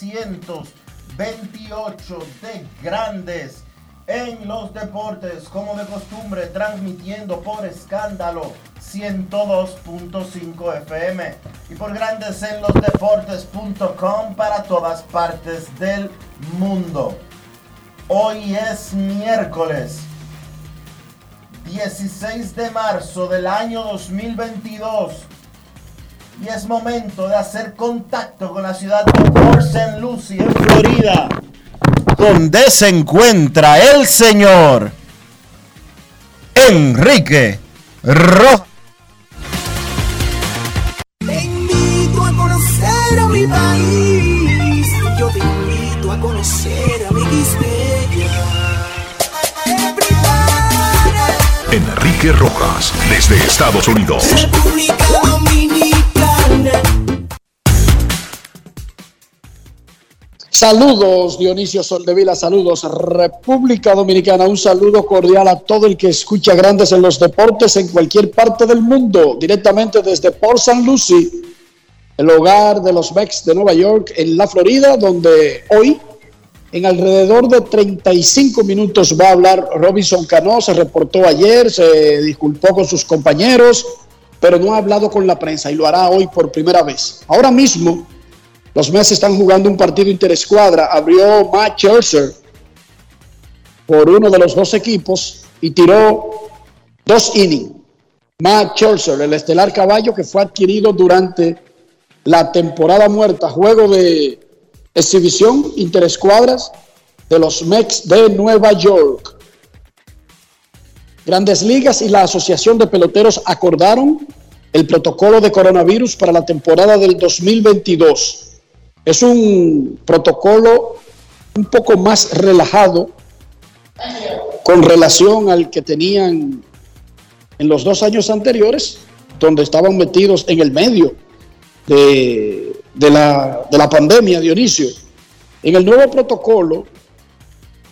2728 de Grandes en los Deportes, como de costumbre, transmitiendo por escándalo 102.5 FM y por Grandes en los Deportes.com para todas partes del mundo. Hoy es miércoles 16 de marzo del año 2022. Y es momento de hacer contacto con la ciudad de Port St. Lucie, en Florida, donde se encuentra el señor Enrique Rojas. Te invito a conocer a mi país. Yo te invito a conocer a mi Enrique Rojas, desde Estados Unidos. República Dominicana. Saludos Dionisio Soldevila, saludos República Dominicana, un saludo cordial a todo el que escucha Grandes en los Deportes en cualquier parte del mundo, directamente desde Port St. Lucie, el hogar de los Mex de Nueva York, en la Florida, donde hoy en alrededor de 35 minutos va a hablar Robinson Cano, se reportó ayer, se disculpó con sus compañeros, pero no ha hablado con la prensa y lo hará hoy por primera vez. Ahora mismo, los Mets están jugando un partido interescuadra. Abrió Matt Scherzer por uno de los dos equipos y tiró dos innings. Matt Scherzer, el estelar caballo que fue adquirido durante la temporada muerta, juego de exhibición interescuadras de los Mex de Nueva York. Grandes Ligas y la Asociación de Peloteros acordaron el protocolo de coronavirus para la temporada del 2022. Es un protocolo un poco más relajado con relación al que tenían en los dos años anteriores, donde estaban metidos en el medio de de la, de la pandemia, Dionisio. En el nuevo protocolo,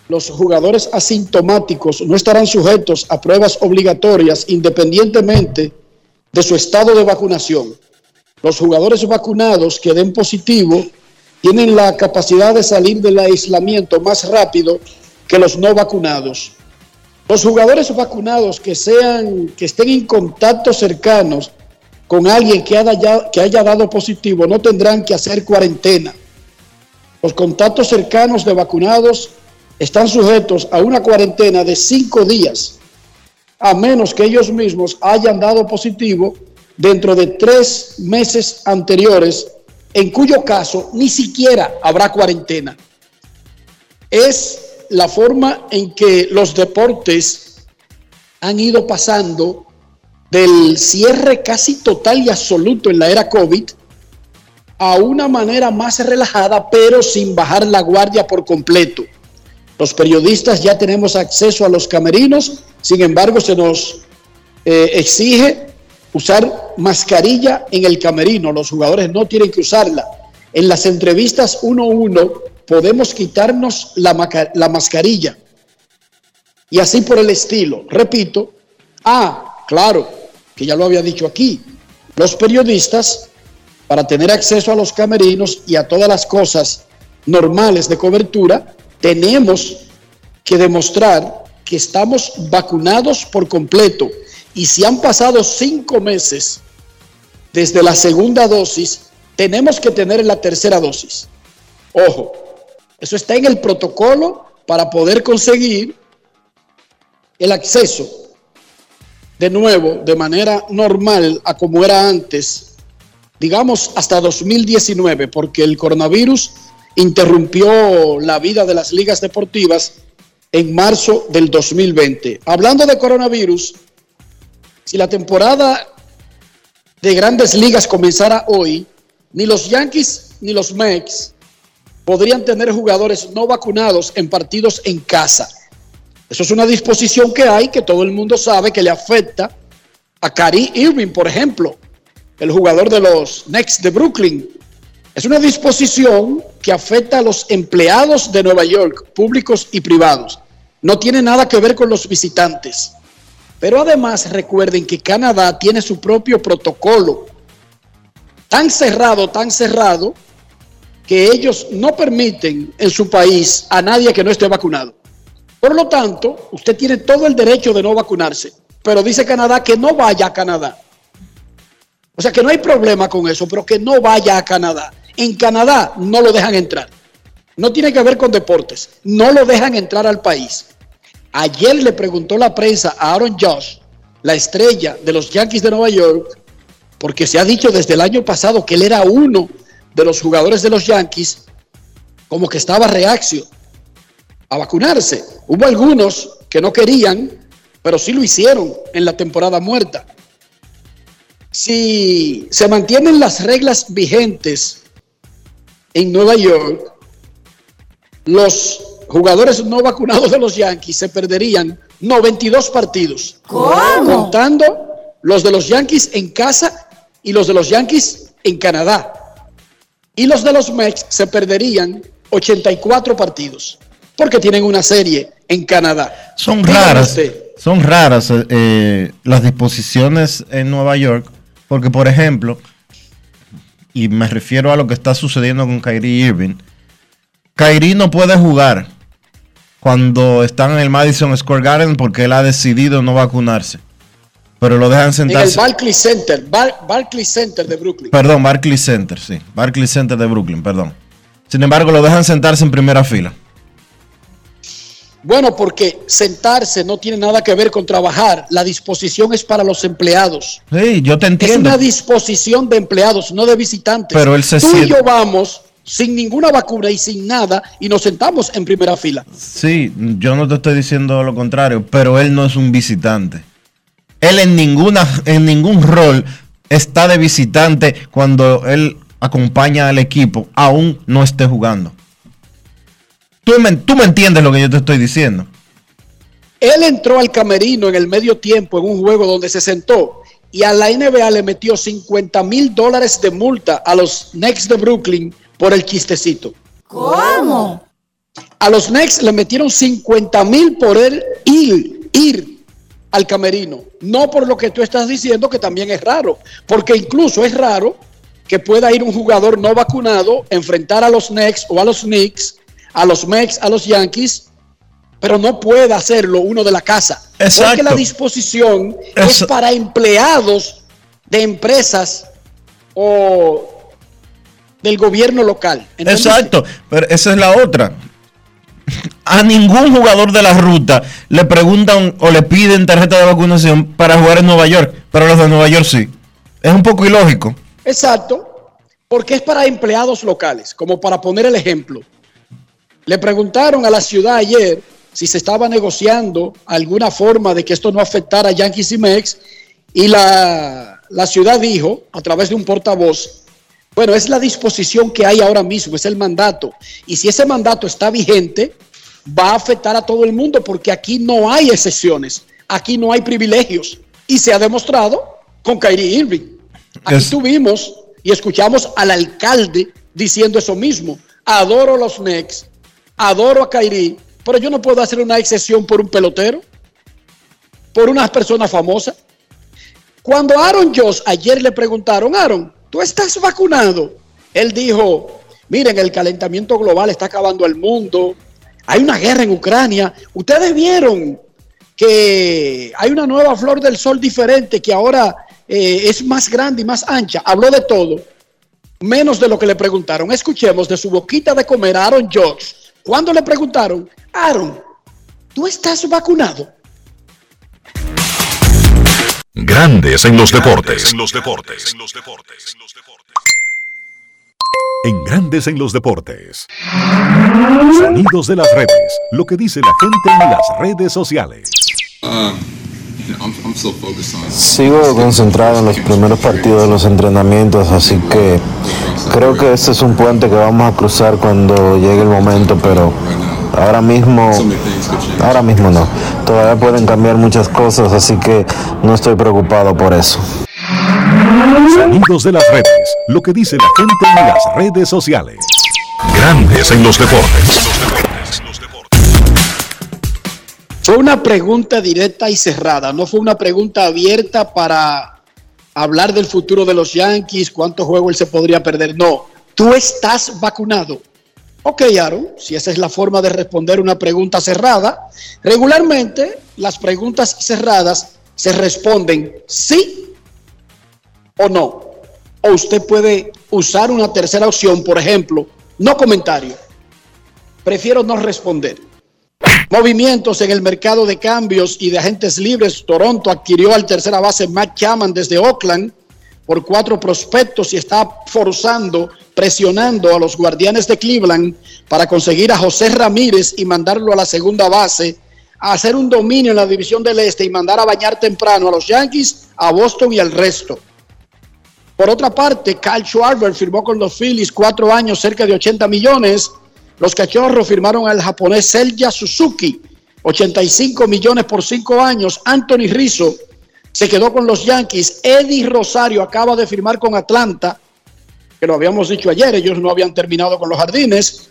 los jugadores asintomáticos no estarán sujetos a pruebas obligatorias independientemente de su estado de vacunación. Los jugadores vacunados que den positivo tienen la capacidad de salir del aislamiento más rápido que los no vacunados. Los jugadores vacunados que sean que estén en contacto cercanos con alguien que haya, que haya dado positivo no tendrán que hacer cuarentena. Los contactos cercanos de vacunados están sujetos a una cuarentena de cinco días, a menos que ellos mismos hayan dado positivo dentro de tres meses anteriores, en cuyo caso ni siquiera habrá cuarentena. Es la forma en que los deportes han ido pasando del cierre casi total y absoluto en la era COVID a una manera más relajada, pero sin bajar la guardia por completo. Los periodistas ya tenemos acceso a los camerinos, sin embargo se nos eh, exige usar mascarilla en el camerino, los jugadores no tienen que usarla. en las entrevistas uno a uno podemos quitarnos la, la mascarilla. Y así por el estilo. Repito, ah, claro, que ya lo había dicho aquí, los periodistas, para tener acceso a los camerinos y a todas las cosas normales de cobertura, tenemos que demostrar que estamos vacunados por completo. Y si han pasado cinco meses desde la segunda dosis, tenemos que tener la tercera dosis. Ojo, eso está en el protocolo para poder conseguir el acceso de nuevo de manera normal a como era antes, digamos hasta 2019, porque el coronavirus interrumpió la vida de las ligas deportivas en marzo del 2020. Hablando de coronavirus, si la temporada de grandes ligas comenzara hoy, ni los Yankees ni los Mets podrían tener jugadores no vacunados en partidos en casa. Eso es una disposición que hay que todo el mundo sabe que le afecta a Cari Irving, por ejemplo, el jugador de los Knicks de Brooklyn. Es una disposición que afecta a los empleados de Nueva York, públicos y privados. No tiene nada que ver con los visitantes. Pero además recuerden que Canadá tiene su propio protocolo. Tan cerrado, tan cerrado, que ellos no permiten en su país a nadie que no esté vacunado. Por lo tanto, usted tiene todo el derecho de no vacunarse, pero dice Canadá que no vaya a Canadá. O sea que no hay problema con eso, pero que no vaya a Canadá. En Canadá no lo dejan entrar. No tiene que ver con deportes. No lo dejan entrar al país. Ayer le preguntó la prensa a Aaron Josh, la estrella de los Yankees de Nueva York, porque se ha dicho desde el año pasado que él era uno de los jugadores de los Yankees, como que estaba reacio a vacunarse. Hubo algunos que no querían, pero sí lo hicieron en la temporada muerta. Si se mantienen las reglas vigentes en Nueva York, los jugadores no vacunados de los Yankees se perderían 92 partidos. Contando los de los Yankees en casa y los de los Yankees en Canadá. Y los de los Mets se perderían 84 partidos porque tienen una serie en Canadá. Son raras, usted. son raras eh, eh, las disposiciones en Nueva York, porque por ejemplo, y me refiero a lo que está sucediendo con Kyrie Irving, Kyrie no puede jugar cuando están en el Madison Square Garden porque él ha decidido no vacunarse, pero lo dejan En el sentarse. Barclays Center, Bar- Barclays Center de Brooklyn. Perdón, Barclays Center, sí, Barclays Center de Brooklyn, perdón. Sin embargo, lo dejan sentarse en primera fila. Bueno, porque sentarse no tiene nada que ver con trabajar. La disposición es para los empleados. Sí, yo te Es entiendo. una disposición de empleados, no de visitantes. Pero él se Tú y siente- yo vamos sin ninguna vacuna y sin nada y nos sentamos en primera fila. Sí, yo no te estoy diciendo lo contrario, pero él no es un visitante. Él en ninguna, en ningún rol está de visitante cuando él acompaña al equipo, aún no esté jugando. Tú me, tú me entiendes lo que yo te estoy diciendo. Él entró al camerino en el medio tiempo en un juego donde se sentó y a la NBA le metió 50 mil dólares de multa a los Knicks de Brooklyn por el chistecito. ¿Cómo? A los Knicks le metieron 50 mil por él ir, ir al camerino. No por lo que tú estás diciendo, que también es raro. Porque incluso es raro que pueda ir un jugador no vacunado, enfrentar a los Knicks o a los Knicks, a los Mets, a los Yankees, pero no puede hacerlo uno de la casa. Porque Exacto. la disposición es para empleados de empresas o del gobierno local. Exacto, pero esa es la otra. A ningún jugador de la ruta le preguntan o le piden tarjeta de vacunación para jugar en Nueva York, pero los de Nueva York sí. Es un poco ilógico. Exacto, porque es para empleados locales, como para poner el ejemplo. Le preguntaron a la ciudad ayer si se estaba negociando alguna forma de que esto no afectara a Yankees y Mex, y la, la ciudad dijo, a través de un portavoz, bueno, es la disposición que hay ahora mismo, es el mandato. Y si ese mandato está vigente, va a afectar a todo el mundo, porque aquí no hay excepciones, aquí no hay privilegios. Y se ha demostrado con Kyrie Irving. Aquí Es- tuvimos y escuchamos al alcalde diciendo eso mismo. Adoro a los Knicks, adoro a Kyrie, pero yo no puedo hacer una excepción por un pelotero, por una persona famosa. Cuando Aaron Joss ayer le preguntaron, Aaron, ¿tú estás vacunado? Él dijo, miren, el calentamiento global está acabando el mundo, hay una guerra en Ucrania. Ustedes vieron que hay una nueva flor del sol diferente que ahora eh, es más grande y más ancha. Habló de todo, menos de lo que le preguntaron. Escuchemos de su boquita de comer a Aaron Judge. Cuando le preguntaron, Aaron, ¿tú estás vacunado? Grandes en los deportes. En los deportes. En los deportes. En Grandes en los deportes. Sonidos de las redes. Lo que dice la gente en las redes sociales. Sigo concentrado en los primeros partidos de los entrenamientos, así que creo que este es un puente que vamos a cruzar cuando llegue el momento, pero ahora mismo, ahora mismo no. Todavía pueden cambiar muchas cosas, así que no estoy preocupado por eso. Sonidos de las redes. Lo que dice la gente en las redes sociales. Grandes en los deportes. Fue una pregunta directa y cerrada, no fue una pregunta abierta para hablar del futuro de los Yankees, cuántos juegos él se podría perder. No, tú estás vacunado. Ok, Aaron, si esa es la forma de responder una pregunta cerrada, regularmente las preguntas cerradas se responden sí o no. O usted puede usar una tercera opción, por ejemplo, no comentario. Prefiero no responder. Movimientos en el mercado de cambios y de agentes libres. Toronto adquirió al tercera base Matt Chapman desde Oakland por cuatro prospectos y está forzando, presionando a los guardianes de Cleveland para conseguir a José Ramírez y mandarlo a la segunda base, a hacer un dominio en la división del Este y mandar a bañar temprano a los Yankees, a Boston y al resto. Por otra parte, Kyle Schwarber firmó con los Phillies cuatro años, cerca de 80 millones los cachorros firmaron al japonés Selja Suzuki, 85 millones por cinco años. Anthony Rizzo se quedó con los Yankees. Eddie Rosario acaba de firmar con Atlanta, que lo habíamos dicho ayer, ellos no habían terminado con los jardines.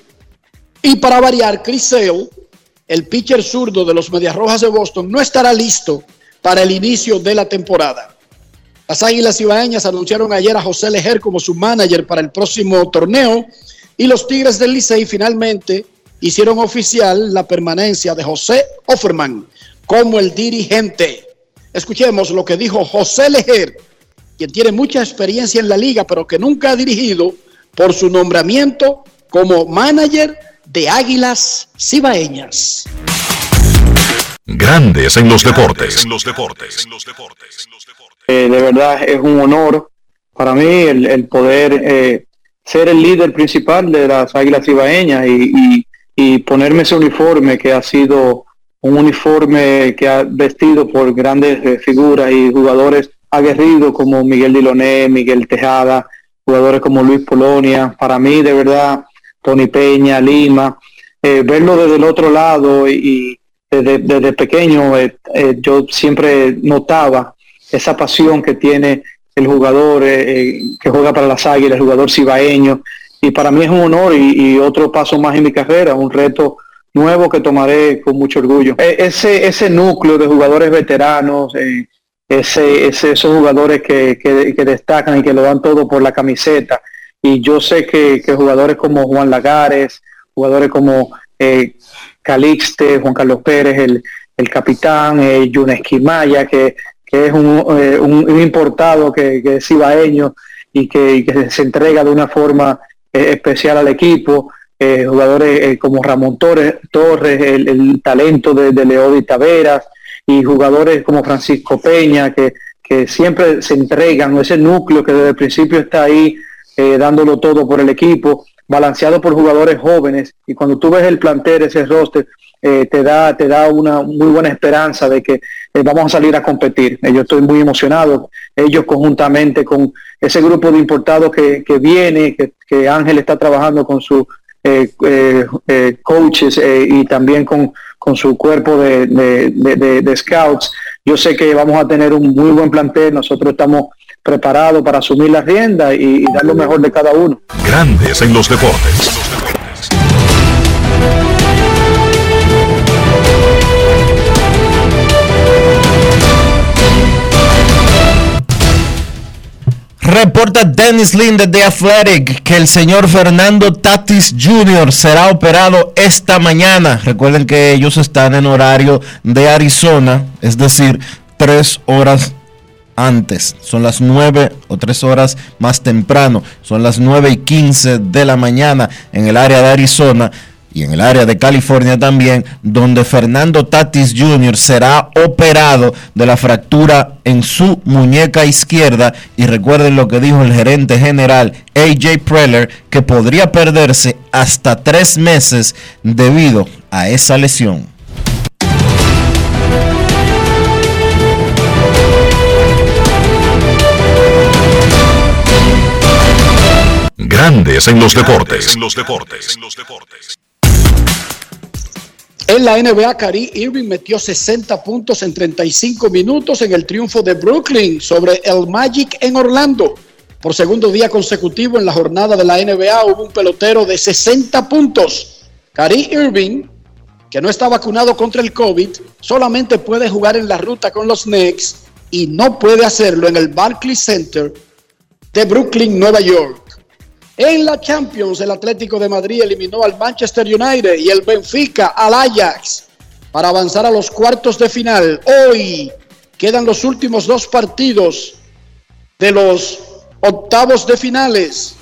Y para variar, Sale, el pitcher zurdo de los Medias Rojas de Boston, no estará listo para el inicio de la temporada. Las Águilas Ibaeñas anunciaron ayer a José Lejer como su manager para el próximo torneo y los Tigres del Licey finalmente hicieron oficial la permanencia de José Offerman como el dirigente. Escuchemos lo que dijo José Lejer, quien tiene mucha experiencia en la liga, pero que nunca ha dirigido por su nombramiento como manager de Águilas Cibaeñas. Grandes en los deportes. En los deportes. Eh, de verdad es un honor para mí el, poder eh, ser el líder principal de las Águilas Ibaeñas y, ponerme ese uniforme que ha sido un uniforme que ha vestido por grandes eh, figuras y jugadores aguerridos como Miguel Diloné, Miguel Tejada, jugadores como Luis Polonia, para mí de verdad, Tony Peña, Lima, eh, verlo desde el otro lado y, desde, pequeño eh, yo siempre notaba esa pasión que tiene el jugador eh, eh, que juega para las Águilas, el jugador cibaeño. Y para mí es un honor y, otro paso más en mi carrera, un reto nuevo que tomaré con mucho orgullo. Ese, ese núcleo de jugadores veteranos, eh, ese, esos jugadores que, que, destacan y que lo dan todo por la camiseta. Y yo sé que, jugadores como Juan Lagares, jugadores como Calixte, Juan Carlos Pérez, el, el capitán, eh, Yunes Quimaya, que que es eh, un, importado que, es ibaeño y que, se entrega de una forma eh, especial al equipo. Eh, jugadores como Ramón Torres, Torres el, talento de, de Leody Taveras y jugadores como Francisco Peña que, que siempre se entregan, ese núcleo que desde el principio está ahí dándolo todo por el equipo, balanceado por jugadores jóvenes y cuando tú ves el plantel, ese roster, eh, te da te da una muy buena esperanza de que eh, vamos a salir a competir. Eh, yo estoy muy emocionado. Ellos conjuntamente con ese grupo de importados que, que viene, que, Ángel está trabajando con sus coaches y también con, con, su cuerpo de, scouts. Yo sé que vamos a tener un muy buen plantel. Nosotros estamos preparados para asumir la rienda y, y dar lo mejor de cada uno. Grandes en los deportes. Reporta Dennis Lin de The Athletic que el señor Fernando Tatis Jr. será operado esta mañana. Recuerden que ellos están en horario de Arizona, es decir, tres horas antes. Son las nueve o tres horas más temprano. Son las nueve y quince de la mañana en el área de Arizona y en el área de California también, donde Fernando Tatis Jr. será operado de la fractura en su muñeca izquierda. Y recuerden lo que dijo el gerente general AJ Preller, que podría perderse hasta tres meses debido a esa lesión. Grandes en los deportes. En los deportes. En la NBA, Kyrie Irving metió 60 puntos en 35 minutos en el triunfo de Brooklyn sobre el Magic en Orlando. Por segundo día consecutivo en la jornada de la NBA hubo un pelotero de 60 puntos. Kyrie Irving, que no está vacunado contra el COVID, solamente puede jugar en la ruta con los Knicks y no puede hacerlo en el Barclays Center de Brooklyn, Nueva York. En la Champions, el Atlético de Madrid eliminó al Manchester United y el Benfica al Ajax para avanzar a los cuartos de final. Hoy quedan los últimos dos partidos de los octavos de finales.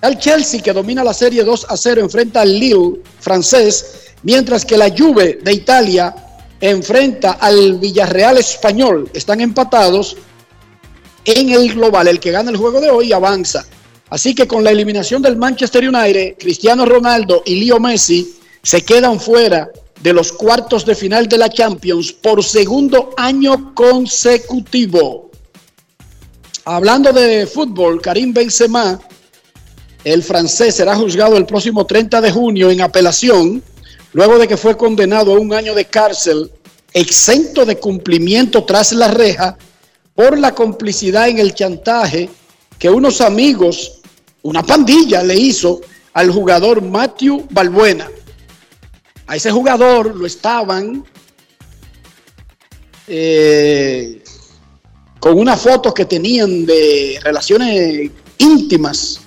El Chelsea, que domina la serie 2 a 0, enfrenta al Lille francés, mientras que la Juve de Italia enfrenta al Villarreal español. Están empatados en el global. El que gana el juego de hoy avanza. Así que con la eliminación del Manchester United, Cristiano Ronaldo y Leo Messi se quedan fuera de los cuartos de final de la Champions por segundo año consecutivo. Hablando de fútbol, Karim Benzema, el francés, será juzgado el próximo 30 de junio en apelación, luego de que fue condenado a un año de cárcel exento de cumplimiento tras la reja por la complicidad en el chantaje que unos amigos, una pandilla le hizo al jugador Matthew Balbuena. A ese jugador lo estaban eh, con unas fotos que tenían de relaciones íntimas.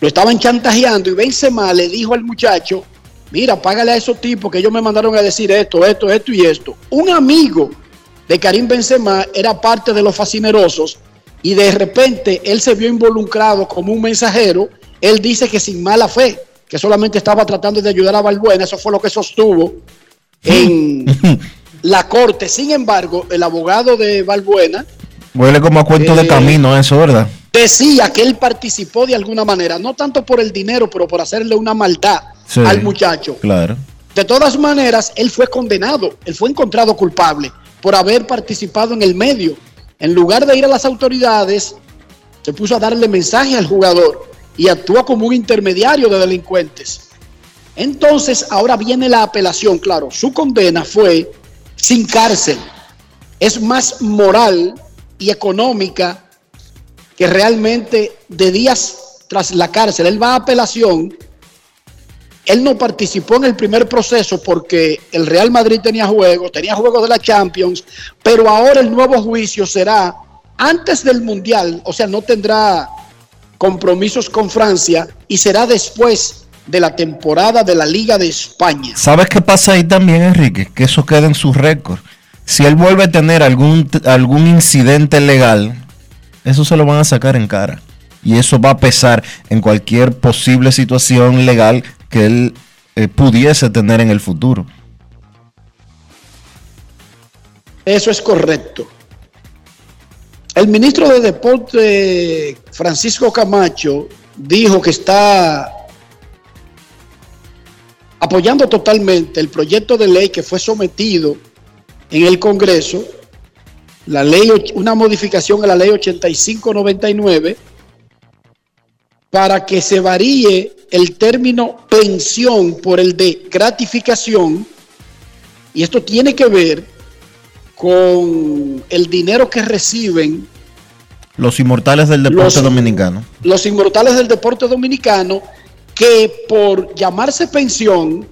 Lo estaban chantajeando y Benzema le dijo al muchacho, mira, págale a esos tipos que ellos me mandaron a decir esto, esto, esto y esto. Un amigo de Karim Benzema era parte de los fascinerosos y de repente él se vio involucrado como un mensajero. Él dice que sin mala fe, que solamente estaba tratando de ayudar a Balbuena, eso fue lo que sostuvo en la corte. Sin embargo, el abogado de Balbuena Huele como a cuento de Eh, camino eso, ¿verdad? decía que él participó de alguna manera, no tanto por el dinero, pero por hacerle una maldad Sí. al muchacho. Claro. De todas maneras, él fue condenado, él fue encontrado culpable por haber participado en el medio. En lugar de ir a las autoridades, se puso a darle mensaje al jugador y actuó como un intermediario de delincuentes. Entonces, ahora viene la apelación, claro, su condena fue sin cárcel. Es más moral y económica que realmente de días tras la cárcel. Él va a apelación él no participó en el primer proceso porque el Real Madrid tenía juegos, tenía juegos de la Champions, pero ahora el nuevo juicio será antes del Mundial, o sea, no tendrá compromisos con Francia y será después de la temporada de la Liga de España. ¿Sabes qué pasa ahí también, Enrique? Que eso queda en su récord. Si él vuelve a tener algún, algún incidente legal, eso se lo van a sacar en cara. Y eso va a pesar en cualquier posible situación legal que él eh, pudiese tener en el futuro. Eso es correcto. El ministro de Deporte, Francisco Camacho, dijo que está apoyando totalmente el proyecto de ley que fue sometido en el Congreso, la ley, una modificación a la ley 8599, para que se varíe el término pensión por el de gratificación, y esto tiene que ver con el dinero que reciben Los inmortales del deporte Los- dominicano. los inmortales del deporte dominicano que por llamarse pensión,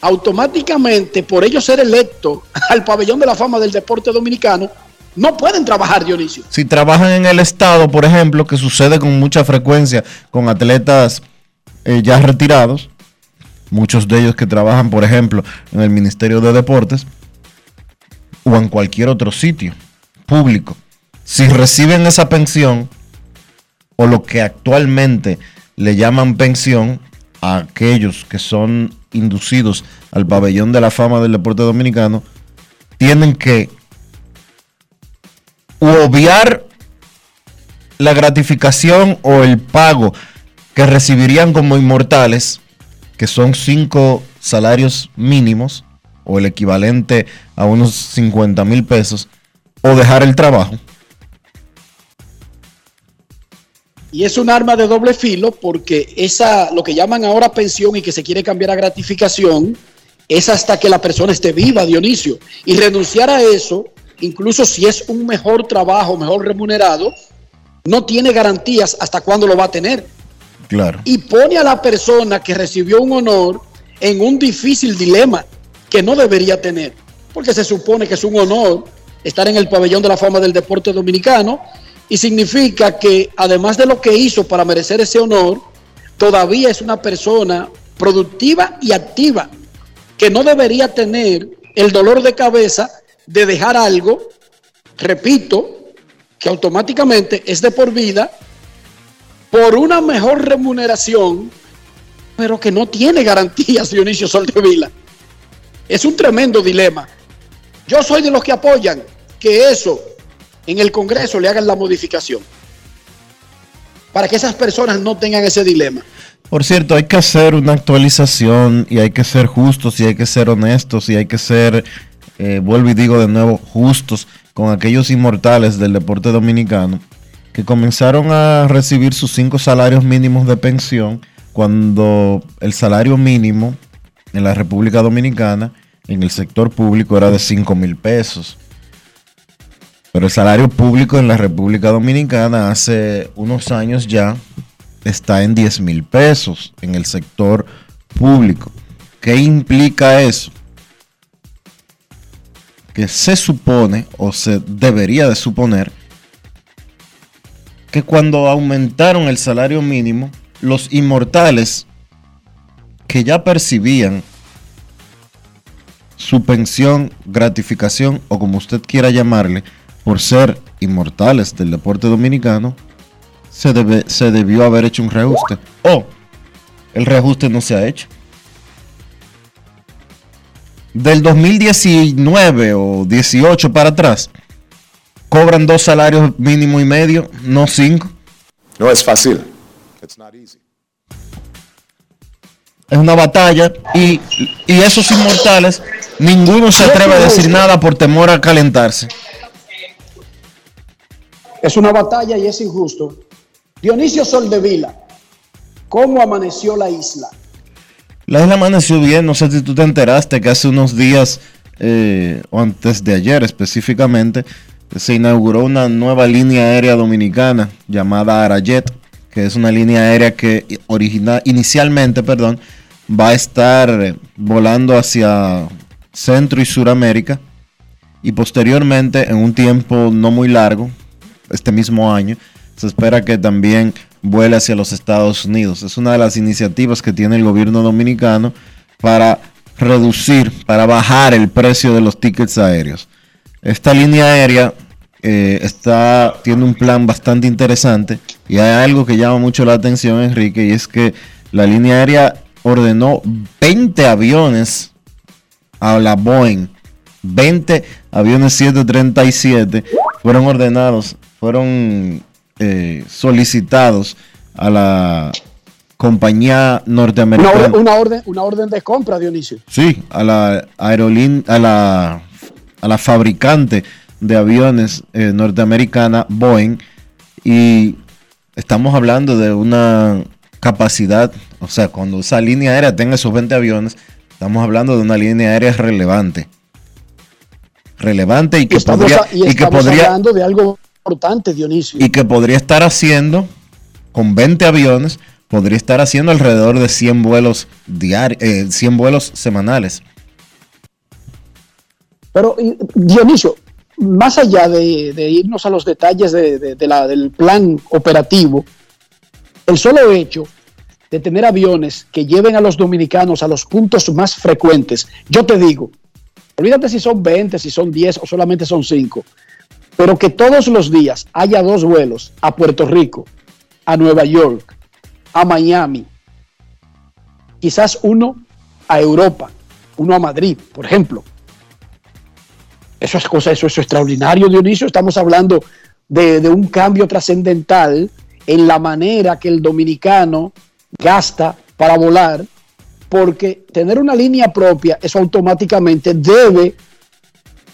automáticamente por ellos ser electos al pabellón de la fama del deporte dominicano, no pueden trabajar, Dionisio. Si trabajan en el Estado, por ejemplo, que sucede con mucha frecuencia con atletas eh, ya retirados, muchos de ellos que trabajan, por ejemplo, en el Ministerio de Deportes o en cualquier otro sitio público, si reciben esa pensión o lo que actualmente le llaman pensión a aquellos que son inducidos al pabellón de la fama del deporte dominicano, tienen que u obviar la gratificación o el pago que recibirían como inmortales, que son cinco salarios mínimos o el equivalente a unos 50 mil pesos, o dejar el trabajo. Y es un arma de doble filo porque esa, lo que llaman ahora pensión y que se quiere cambiar a gratificación, es hasta que la persona esté viva, Dionisio. Y renunciar a eso, incluso si es un mejor trabajo, mejor remunerado, no tiene garantías hasta cuándo lo va a tener. Claro. Y pone a la persona que recibió un honor en un difícil dilema que no debería tener. Porque se supone que es un honor estar en el pabellón de la fama del deporte dominicano y significa que además de lo que hizo para merecer ese honor, todavía es una persona productiva y activa que no debería tener el dolor de cabeza de dejar algo, repito, que automáticamente es de por vida, por una mejor remuneración, pero que no tiene garantías, Dionisio Soldevila. Es un tremendo dilema. Yo soy de los que apoyan que eso en el Congreso le hagan la modificación para que esas personas no tengan ese dilema. Por cierto, hay que hacer una actualización y hay que ser justos y hay que ser honestos y hay que ser, eh, vuelvo y digo de nuevo, justos con aquellos inmortales del deporte dominicano que comenzaron a recibir sus cinco salarios mínimos de pensión cuando el salario mínimo en la República Dominicana en el sector público era de 5 mil pesos. Pero el salario público en la República Dominicana hace unos años ya está en 10 mil pesos en el sector público. ¿Qué implica eso? Que se supone o se debería de suponer que cuando aumentaron el salario mínimo, los inmortales que ya percibían su pensión, gratificación o como usted quiera llamarle, por ser inmortales del deporte dominicano, se, debe, se debió haber hecho un reajuste. O el reajuste no se ha hecho. Del 2019 o 18 para atrás, cobran dos salarios mínimo y medio, no cinco. No es fácil. It's not easy. Es una batalla y, y esos inmortales, ninguno se atreve a decir nada por temor a calentarse. Es una batalla y es injusto. Dionisio Soldevila, ¿cómo amaneció la isla? La isla amaneció bien, no sé si tú te enteraste que hace unos días, eh, o antes de ayer específicamente, se inauguró una nueva línea aérea dominicana llamada Arayet, que es una línea aérea que inicialmente perdón, va a estar volando hacia Centro y Suramérica y posteriormente en un tiempo no muy largo, este mismo año, se espera que también vuele hacia los Estados Unidos. Es una de las iniciativas que tiene el gobierno dominicano para reducir, para bajar el precio de los tickets aéreos. Esta línea aérea eh, está, tiene un plan bastante interesante y hay algo que llama mucho la atención, Enrique, y es que la línea aérea ordenó 20 aviones a la Boeing. 20 aviones 737 fueron ordenados, fueron eh, solicitados a la compañía norteamericana. una orden, una orden de compra, Dionisio. Sí, a la aerolínea, a la, a la fabricante de aviones eh, norteamericana Boeing y estamos hablando de una capacidad, o sea, cuando esa línea aérea tenga esos 20 aviones, estamos hablando de una línea aérea relevante. relevante y que estamos, podría y y que podría hablando de algo importante, Dionisio. y que podría estar haciendo con 20 aviones, podría estar haciendo alrededor de 100 vuelos diarios, 100 vuelos semanales. Pero, Dionisio, más allá de, de irnos a los detalles de, de- de la- del plan operativo, el solo hecho de tener aviones que lleven a los dominicanos a los puntos más frecuentes, yo te digo, olvídate si son 20, si son 10 o solamente son 5, pero que todos los días haya dos vuelos a Puerto Rico, a Nueva York, a Miami, quizás uno a Europa, uno a Madrid, por ejemplo. Eso es cosa, eso es extraordinario, Dionisio. Estamos hablando de, de un cambio trascendental en la manera que el dominicano gasta para volar, porque tener una línea propia, eso automáticamente debe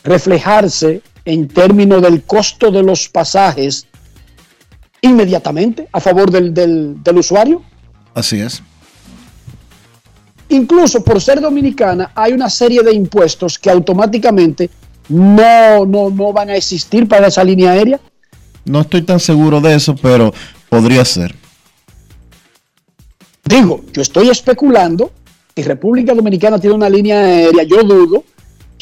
reflejarse en términos del costo de los pasajes inmediatamente a favor del, del- del usuario. Así es. Incluso por ser dominicana hay una serie de impuestos que automáticamente no, no, no van a existir para esa línea aérea. No estoy tan seguro de eso, pero podría ser. Digo, yo estoy especulando que República Dominicana tiene una línea aérea, yo dudo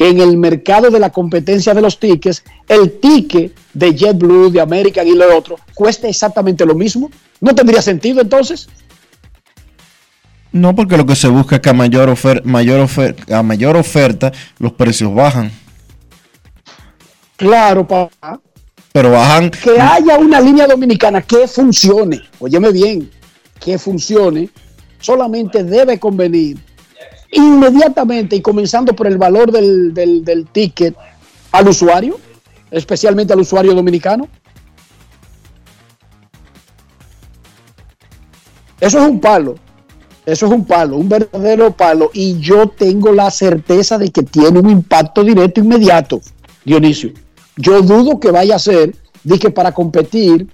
que en el mercado de la competencia de los tickets, el ticket de JetBlue, de American y lo otro, cueste exactamente lo mismo. ¿No tendría sentido entonces? No, porque lo que se busca es que a mayor, ofer- mayor, ofer- a mayor oferta los precios bajan. Claro, papá. Pero bajan. que haya una línea dominicana que funcione, óyeme bien, que funcione, solamente debe convenir inmediatamente y comenzando por el valor del, del- ticket al usuario, especialmente al usuario dominicano. Eso es un palo, eso es un palo, un verdadero palo y yo tengo la certeza de que tiene un impacto directo inmediato, Dionisio. Yo dudo que vaya a ser que para competir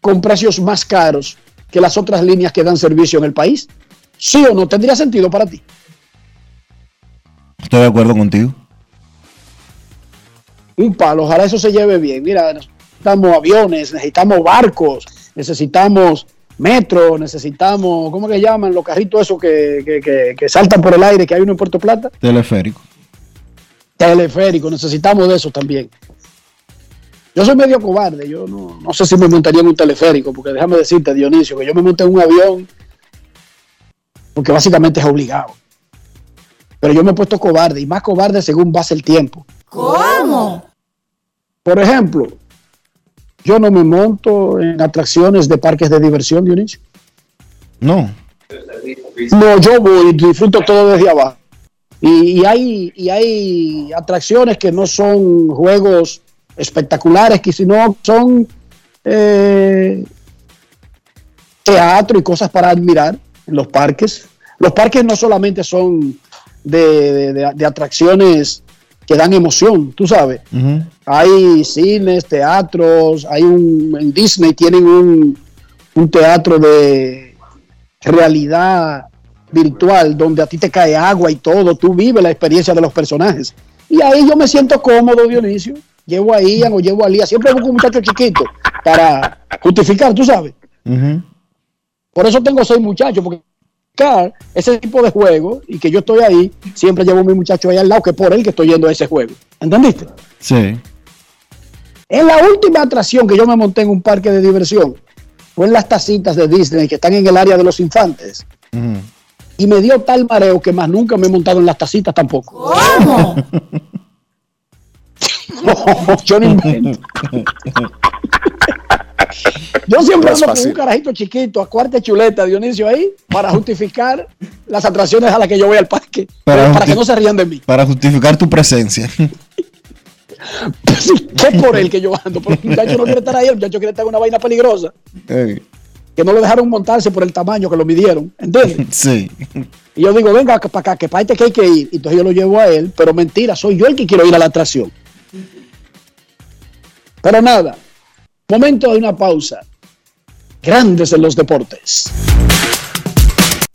con precios más caros que las otras líneas que dan servicio en el país. ¿Sí o no? ¿Tendría sentido para ti? Estoy de acuerdo contigo. Un palo, ojalá eso se lleve bien. Mira, necesitamos aviones, necesitamos barcos, necesitamos metro, necesitamos, ¿cómo que llaman? Los carritos esos que, que- que- que saltan por el aire, que hay uno en Puerto Plata. Teleférico. Teleférico, necesitamos de eso también. Yo soy medio cobarde, yo no, no sé si me montaría en un teleférico, porque déjame decirte, Dionisio, que yo me monté en un avión porque básicamente es obligado. Pero yo me he puesto cobarde, y más cobarde según pasa el tiempo. ¿Cómo? Por ejemplo, yo no me monto en atracciones de parques de diversión, Dionisio. No. No, yo voy, disfruto todo desde abajo. Y, y hay, y hay atracciones que no son juegos espectaculares, que sino son eh, teatro y cosas para admirar los parques. Los parques no solamente son de, de- atracciones que dan emoción, tú sabes. Hay cines, teatros, hay un en Disney tienen un, un teatro de realidad virtual donde a ti te cae agua y todo, tú vives la experiencia de los personajes. Y ahí yo me siento cómodo, Dionisio. Llevo a Ian o llevo a Lía, siempre busco un muchacho chiquito para justificar, tú sabes. Por eso tengo seis muchachos, porque ese tipo de juego y que yo estoy ahí, siempre llevo a mi muchacho ahí al lado, que es por él que estoy yendo a ese juego. ¿Entendiste? Sí. En la última atracción que yo me monté en un parque de diversión fue en las tacitas de Disney que están en el área de los infantes. Y me dio tal mareo que más nunca me he montado en las tacitas tampoco. ¿Cómo? No, yo no invento. Yo siempre ando con un carajito chiquito a cuarta chuleta, Dionisio, ahí, para justificar las atracciones a las que yo voy al parque. Para que no se rían de mí. Para justificar tu presencia. Es por él que yo ando. Porque el muchacho no quiere estar ahí, el muchacho quiere estar en una vaina peligrosa. Que no lo dejaron montarse por el tamaño que lo midieron. ¿Entiendes? sí. Y yo digo, venga para acá, que para este que hay que ir. Y entonces yo lo llevo a él, pero mentira, soy yo el que quiero ir a la atracción. Pero nada, momento de una pausa. Grandes en los deportes.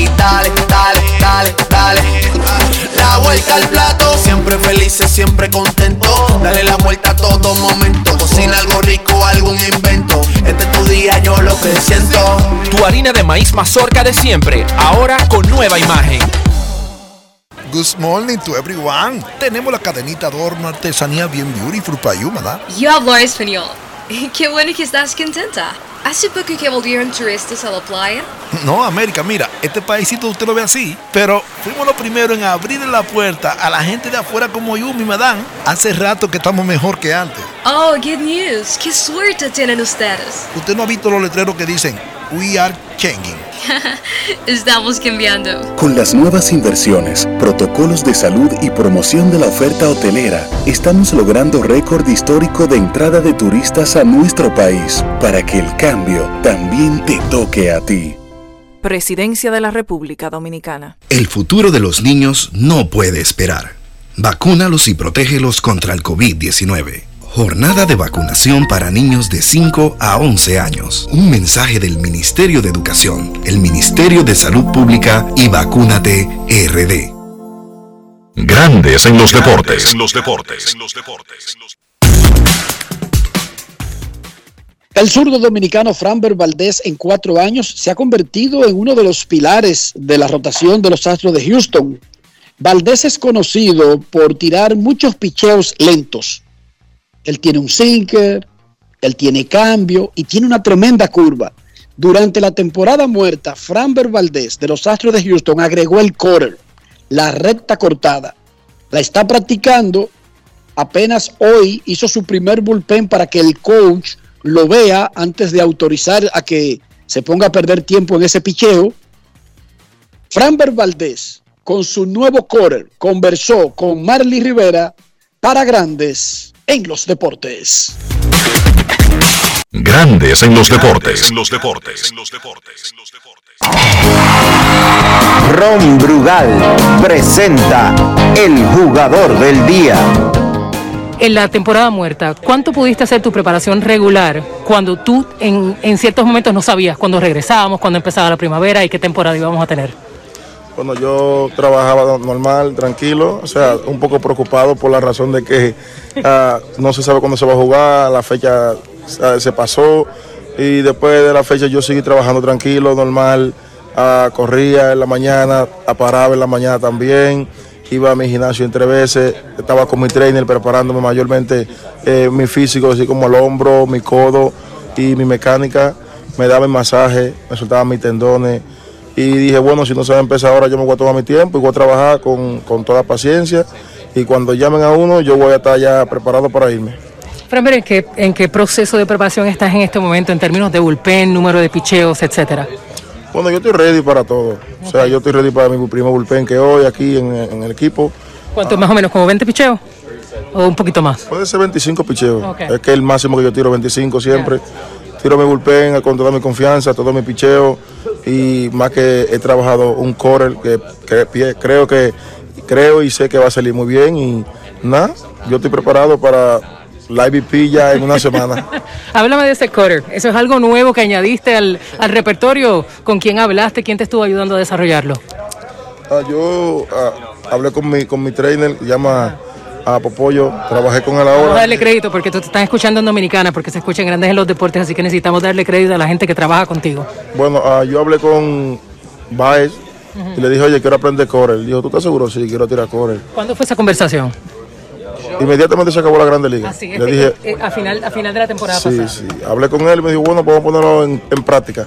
y dale, dale, dale, dale. La vuelta al plato, siempre felices, siempre contento. Dale la vuelta a todo momento. Cocina algo rico, algún invento. Este es tu día, yo lo que siento. Tu harina de maíz mazorca de siempre, ahora con nueva imagen. Good morning to everyone. Tenemos la cadenita de horno artesanía bien beautiful para you, ¿verdad? Yo hablo español. Qué bueno que estás contenta. ¿Hace poco que volvieron turistas a la playa? No, América, mira, este paísito usted lo ve así, pero fuimos los primeros en abrir la puerta a la gente de afuera como yo, mi madame. Hace rato que estamos mejor que antes. Oh, good news. Qué suerte tienen ustedes. Usted no ha visto los letreros que dicen We are changing. Estamos cambiando. Con las nuevas inversiones, protocolos de salud y promoción de la oferta hotelera, estamos logrando récord histórico de entrada de turistas a nuestro país para que el cambio también te toque a ti. Presidencia de la República Dominicana. El futuro de los niños no puede esperar. Vacúnalos y protégelos contra el COVID-19. Jornada de vacunación para niños de 5 a 11 años. Un mensaje del Ministerio de Educación, el Ministerio de Salud Pública y Vacúnate RD. Grandes en los deportes. los deportes. los deportes. El zurdo dominicano Framber Valdés en cuatro años se ha convertido en uno de los pilares de la rotación de los Astros de Houston. Valdés es conocido por tirar muchos picheos lentos. Él tiene un sinker, él tiene cambio y tiene una tremenda curva. Durante la temporada muerta, Framber Valdés de los Astros de Houston agregó el quarter, la recta cortada. La está practicando. Apenas hoy hizo su primer bullpen para que el coach lo vea antes de autorizar a que se ponga a perder tiempo en ese picheo. Framber Valdés, con su nuevo quarter, conversó con Marley Rivera para Grandes en los Deportes. Grandes en los deportes. los deportes. los deportes. Ron Brugal presenta el jugador del día. En la temporada muerta, ¿cuánto pudiste hacer tu preparación regular cuando tú en, en ciertos momentos no sabías cuándo regresábamos, cuándo empezaba la primavera y qué temporada íbamos a tener? Bueno, yo trabajaba normal, tranquilo, o sea, un poco preocupado por la razón de que uh, no se sabe cuándo se va a jugar, la fecha uh, se pasó y después de la fecha yo seguí trabajando tranquilo, normal, uh, corría en la mañana, paraba en la mañana también, iba a mi gimnasio entre veces, estaba con mi trainer preparándome mayormente eh, mi físico, así como el hombro, mi codo y mi mecánica, me daba el masaje, me soltaba mis tendones y dije, bueno, si no se va a empezar ahora, yo me voy a tomar mi tiempo y voy a trabajar con, con toda paciencia. Y cuando llamen a uno, yo voy a estar ya preparado para irme. ¿en qué, ¿en qué proceso de preparación estás en este momento en términos de bullpen, número de picheos, etcétera? Bueno, yo estoy ready para todo. Okay. O sea, yo estoy ready para mi primer bullpen que hoy aquí en, en el equipo. ¿Cuánto ah. más o menos? ¿Como 20 picheos? ¿O un poquito más? Puede ser 25 picheos. Okay. Es que el máximo que yo tiro 25 siempre. Yeah. Tiro mi bullpen con toda mi confianza, todo mi picheo y más que he trabajado un core que, que, creo que creo y sé que va a salir muy bien y nada, yo estoy preparado para la IVP ya en una semana. Háblame de ese core, eso es algo nuevo que añadiste al, al repertorio, ¿con quién hablaste? ¿Quién te estuvo ayudando a desarrollarlo? Ah, yo ah, hablé con mi, con mi trainer, se llama a Popollo, trabajé con él ahora. Vamos a darle crédito porque tú te estás escuchando en Dominicana, porque se escuchan grandes en los deportes, así que necesitamos darle crédito a la gente que trabaja contigo. Bueno, uh, yo hablé con Baez uh -huh. y le dije, oye, quiero aprender correr. Dijo, ¿tú estás seguro? Sí, quiero tirar correr. ¿Cuándo fue esa conversación? Inmediatamente se acabó la Grande Liga. Así, le este, dije, eh, a, final, a final de la temporada sí, pasada. Sí, hablé con él y me dijo, bueno, podemos ponerlo en, en práctica.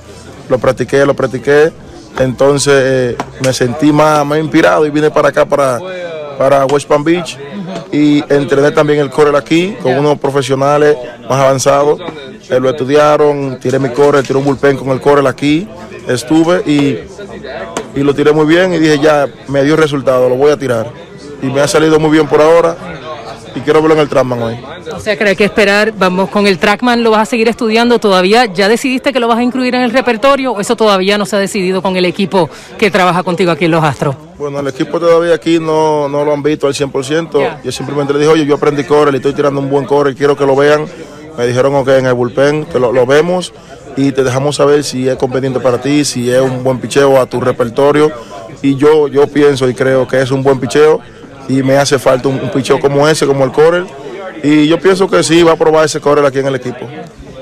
Lo practiqué, lo practiqué. Entonces eh, me sentí más, más inspirado y vine para acá, para, para West Palm Beach y entrené también el correr aquí con unos profesionales más avanzados. Eh, lo estudiaron, tiré mi correr, tiré un bullpen con el correr aquí, estuve y, y lo tiré muy bien y dije ya, me dio resultado, lo voy a tirar. Y me ha salido muy bien por ahora y quiero verlo en el Trackman hoy. O sea que hay que esperar, vamos con el Trackman, ¿lo vas a seguir estudiando todavía? ¿Ya decidiste que lo vas a incluir en el repertorio o eso todavía no se ha decidido con el equipo que trabaja contigo aquí en Los Astros? Bueno, el equipo todavía aquí no, no lo han visto al 100%. Yo simplemente le dije, oye, yo aprendí core, le estoy tirando un buen core y quiero que lo vean. Me dijeron, ok, en el bullpen, que lo, lo vemos y te dejamos saber si es conveniente para ti, si es un buen picheo a tu repertorio. Y yo, yo pienso y creo que es un buen picheo y me hace falta un, un picheo como ese, como el core. Y yo pienso que sí, va a probar ese core aquí en el equipo.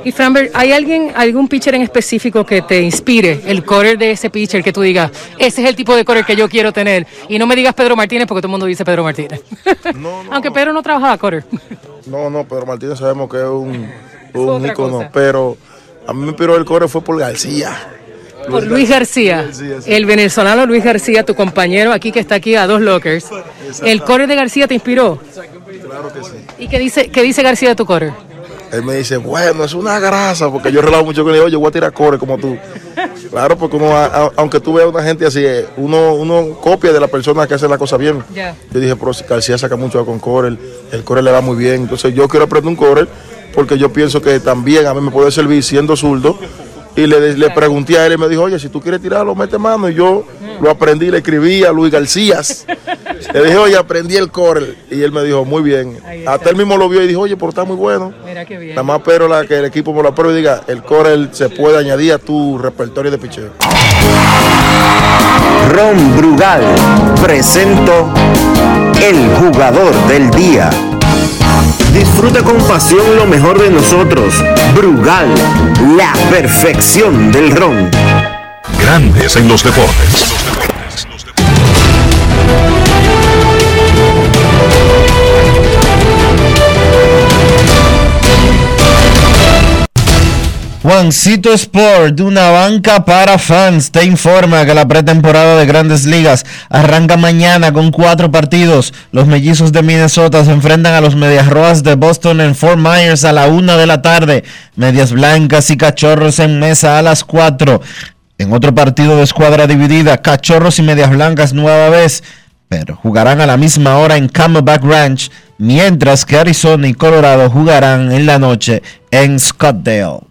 Y Framberg, ¿hay alguien, algún pitcher en específico que te inspire el core de ese pitcher que tú digas, ese es el tipo de core que yo quiero tener? Y no me digas Pedro Martínez porque todo el mundo dice Pedro Martínez. Aunque Pedro no trabajaba core. No, no, Pedro Martínez sabemos que es un, un ícono, cosa. pero a mí me inspiró el core fue por García. Por Luis García, el venezolano Luis García, tu compañero aquí que está aquí a dos lockers. ¿El core de García te inspiró? Claro que sí. ¿Y qué dice, qué dice García de tu core? Él me dice, bueno, es una grasa, porque yo relajo mucho con él, oye, voy a tirar core como tú. Claro, porque uno, a- a- aunque tú veas una gente así, eh, uno, uno copia de la persona que hace la cosa bien. Yo dije, pero si García saca mucho con core, el, el core le va muy bien. Entonces yo quiero aprender un core porque yo pienso que también a mí me puede servir siendo zurdo. Y le, le pregunté a él y me dijo, oye, si tú quieres tirarlo, mete mano. Y yo lo aprendí, le escribí a Luis García. le dije, oye, aprendí el core. Y él me dijo, muy bien. Hasta él mismo lo vio y dijo, oye, pero está muy bueno. Mira qué bien. Nada más pero la que el equipo me lo apruebe y diga, el core se puede añadir a tu repertorio de picheo. Ron Brugal presento el jugador del día. Disfruta con pasión lo mejor de nosotros. Brugal, la perfección del ron. Grandes en los deportes. Juancito Sport, una banca para fans, te informa que la pretemporada de grandes ligas arranca mañana con cuatro partidos. Los mellizos de Minnesota se enfrentan a los Medias Rojas de Boston en Fort Myers a la una de la tarde. Medias Blancas y Cachorros en mesa a las cuatro. En otro partido de escuadra dividida, Cachorros y Medias Blancas nueva vez, pero jugarán a la misma hora en Camelback Ranch, mientras que Arizona y Colorado jugarán en la noche en Scottsdale.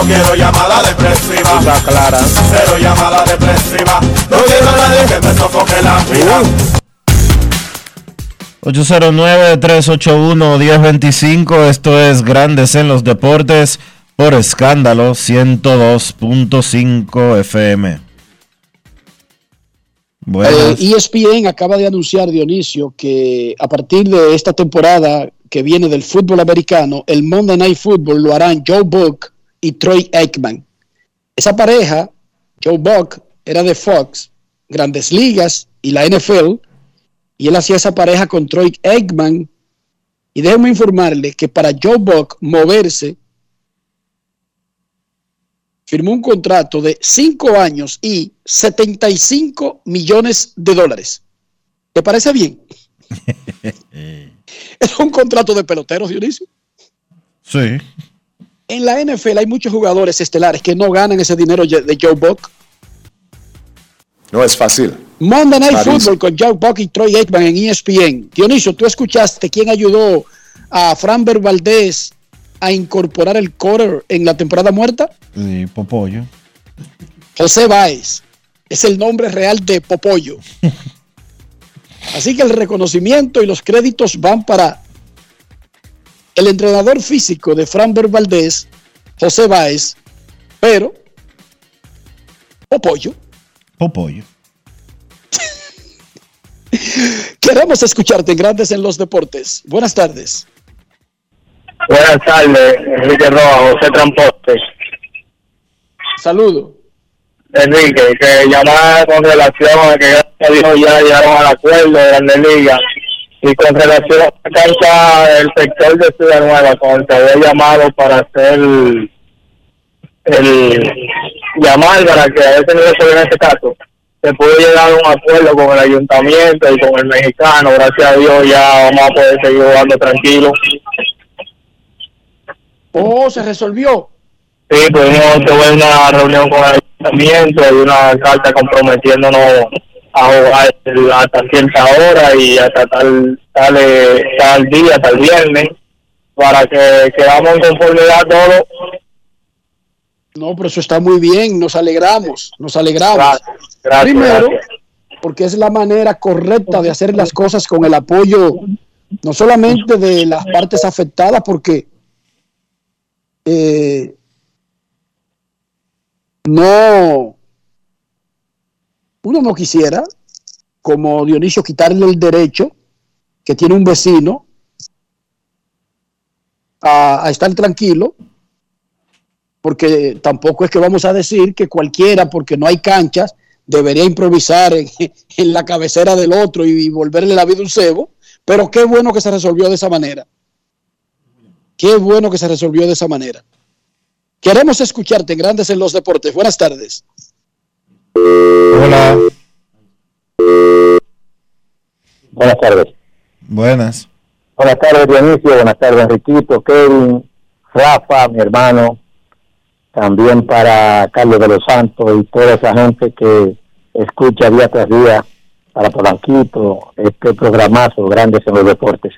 No quiero llamada depresiva. Está clara. Cero llamada depresiva. No quiero a nadie que me sofoque la vida. 809-381-1025. Esto es Grandes en los Deportes por escándalo 102.5 FM. Eh, ESPN acaba de anunciar, Dionisio, que a partir de esta temporada que viene del fútbol americano, el Monday Night Football lo harán Joe Buck y Troy Aikman. Esa pareja, Joe Buck, era de Fox, Grandes Ligas y la NFL, y él hacía esa pareja con Troy Aikman. Y déjenme informarle que para Joe Buck moverse, firmó un contrato de 5 años y 75 millones de dólares. ¿Te parece bien? es un contrato de peloteros, Dionisio. Sí. En la NFL hay muchos jugadores estelares que no ganan ese dinero de Joe Buck. No es fácil. Monday Night. Football con Joe Buck y Troy Aikman en ESPN. Dionisio, ¿tú escuchaste quién ayudó a Framber Valdés a incorporar el quarter en la temporada muerta? Y Popollo. José Báez. Es el nombre real de Popollo. Así que el reconocimiento y los créditos van para el entrenador físico de Framber Valdés, José Báez, pero Popollo. Popollo. Queremos escucharte en Grandes en los Deportes. Buenas tardes. Buenas tardes, Enrique Roa, José Tramposte. Saludo. Enrique, que llamaba con relación a que ya llegaron al acuerdo de Grandes Ligas y con relación a la cancha del sector de Ciudad Nueva, con el que había llamado para hacer el, el llamar para que a veces no en este caso, se pudo llegar a un acuerdo con el ayuntamiento y con el mexicano, gracias a Dios ya vamos a poder seguir jugando tranquilo. Oh, se resolvió. Sí, pudimos tener una reunión con el ayuntamiento y una carta comprometiéndonos a jugar el- hasta cierta hora y hasta tal, tal, tal día, tal viernes, para que quedamos en conformidad todos. No, pero eso está muy bien, nos alegramos, nos alegramos. Gracias, gracias, Primero, gracias. porque es la manera correcta de hacer las cosas con el apoyo no solamente de las partes afectadas, porque eh, no, uno no quisiera, como Dionisio, quitarle el derecho que tiene un vecino a, estar tranquilo, porque tampoco es que vamos a decir que cualquiera, porque no hay canchas, debería improvisar en, en la cabecera del otro y, volverle la vida un cebo, pero qué bueno que se resolvió de esa manera. Qué bueno que se resolvió de esa manera. Queremos escucharte en Grandes en los Deportes. Buenas tardes. Hola. Buenas tardes. Buenas. Buenas tardes, Dionisio. Buenas tardes, Enriquito, Kevin, Rafa, mi hermano. También para Carlos de los Santos y toda esa gente que escucha día tras día para Polanquito, este programazo Grandes en los Deportes.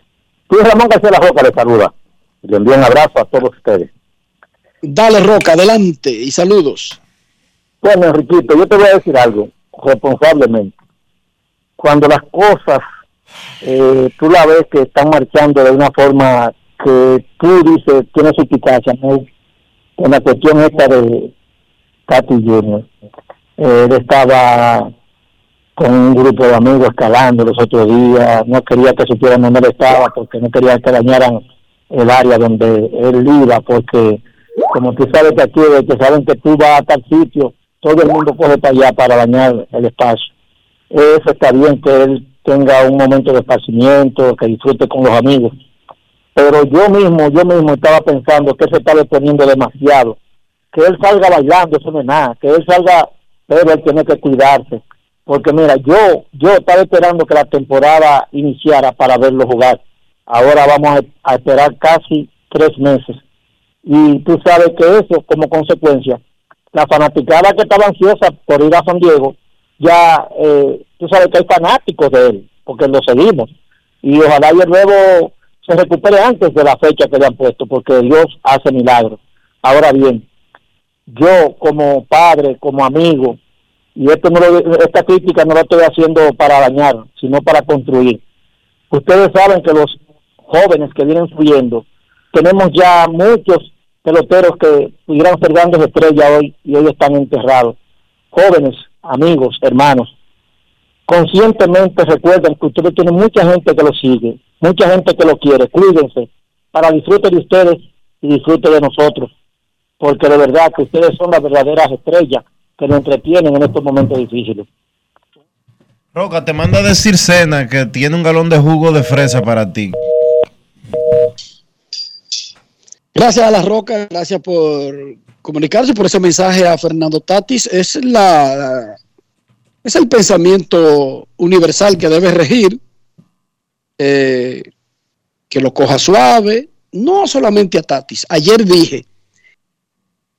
Luis Ramón García La Roca le saluda. Le envío un abrazo a todos ustedes. Dale, Roca, adelante y saludos. Bueno, Enriquito, yo te voy a decir algo responsablemente. Cuando las cosas eh, tú la ves que están marchando de una forma que tú dices tiene su eficacia, ¿no? en la cuestión esta de Katy Junior. Él estaba con un grupo de amigos escalando los otros días, no quería que supieran dónde él estaba porque no quería que dañaran el área donde él iba, porque como tú sabes que aquí, que saben que tú vas a tal sitio, todo el mundo coge para allá para dañar el espacio. Eso está bien que él tenga un momento de esparcimiento, que disfrute con los amigos. Pero yo mismo, yo mismo estaba pensando que se estaba exponiendo demasiado. Que él salga bailando, eso no es nada. Que él salga, pero él tiene que cuidarse. Porque mira, yo, yo estaba esperando que la temporada iniciara para verlo jugar. Ahora vamos a, a esperar casi tres meses. Y tú sabes que eso, como consecuencia, la fanaticada que estaba ansiosa por ir a San Diego, ya eh, tú sabes que hay fanáticos de él, porque lo seguimos. Y ojalá y el nuevo se recupere antes de la fecha que le han puesto, porque Dios hace milagros. Ahora bien, yo como padre, como amigo, y esto no lo- esta crítica no la estoy haciendo para dañar, sino para construir. Ustedes saben que los jóvenes que vienen subiendo, tenemos ya muchos peloteros que pudieran ser grandes estrellas hoy y hoy están enterrados. Jóvenes, amigos, hermanos, conscientemente recuerden que ustedes tienen mucha gente que lo sigue, mucha gente que lo quiere. Cuídense para disfrute de ustedes y disfrute de nosotros, porque de verdad que ustedes son las verdaderas estrellas que nos entretienen en estos momentos difíciles. Roca, te manda decir Cena que tiene un galón de jugo de fresa para ti. Gracias a La Roca, gracias por comunicarse, por ese mensaje a Fernando Tatis. Es la es el pensamiento universal que debe regir, eh, que lo coja suave, no solamente a Tatis. Ayer dije,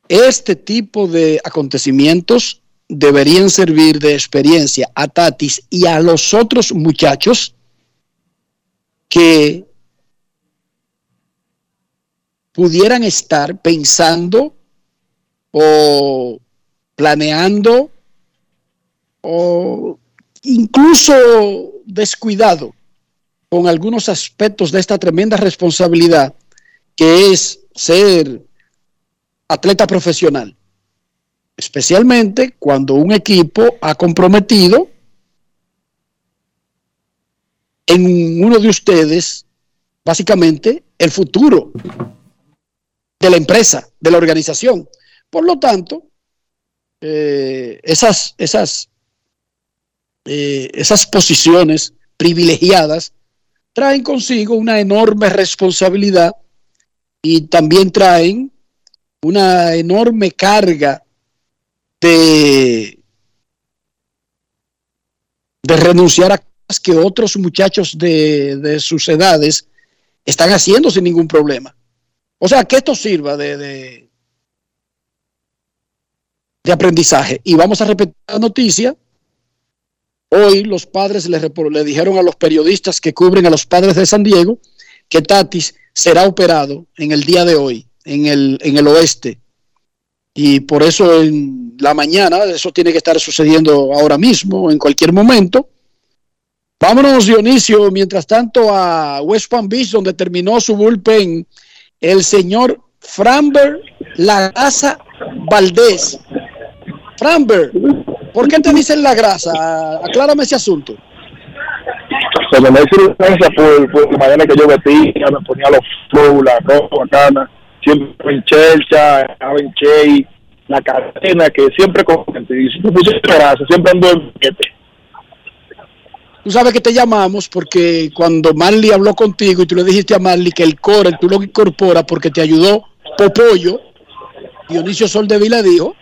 este tipo de acontecimientos deberían servir de experiencia a Tatis y a los otros muchachos que pudieran estar pensando o planeando o incluso descuidado con algunos aspectos de esta tremenda responsabilidad que es ser atleta profesional, especialmente cuando un equipo ha comprometido en uno de ustedes, básicamente, el futuro de la empresa, de la organización. Por lo tanto, eh, esas, esas, eh, esas posiciones privilegiadas traen consigo una enorme responsabilidad y también traen una enorme carga de, de renunciar a cosas que otros muchachos de, de sus edades están haciendo sin ningún problema. O sea, que esto sirva de, de, aprendizaje. Y vamos a repetir la noticia. Hoy los padres le, le, dijeron a los periodistas que cubren a los padres de San Diego que Tatis será operado en el día de hoy en el, en el oeste. Y por eso en la mañana, eso tiene que estar sucediendo ahora mismo, en cualquier momento. Vámonos, Dionisio, mientras tanto a West Palm Beach, donde terminó su bullpen el señor Framber La Grasa Valdés. Framber, ¿por qué te dicen la grasa? Aclárame ese asunto. Cuando me hice licencia por, por la mañana que yo vestía, me ponía los flow, la ropa bacana, siempre en chelcha, en la cadena, que siempre contente. Y si me grasa, siempre ando en paquete. Tú sabes que te llamamos porque cuando Marley habló contigo y tú le dijiste a Marley que el core tú lo incorporas porque te ayudó Popollo, Dionisio Sol de Vila dijo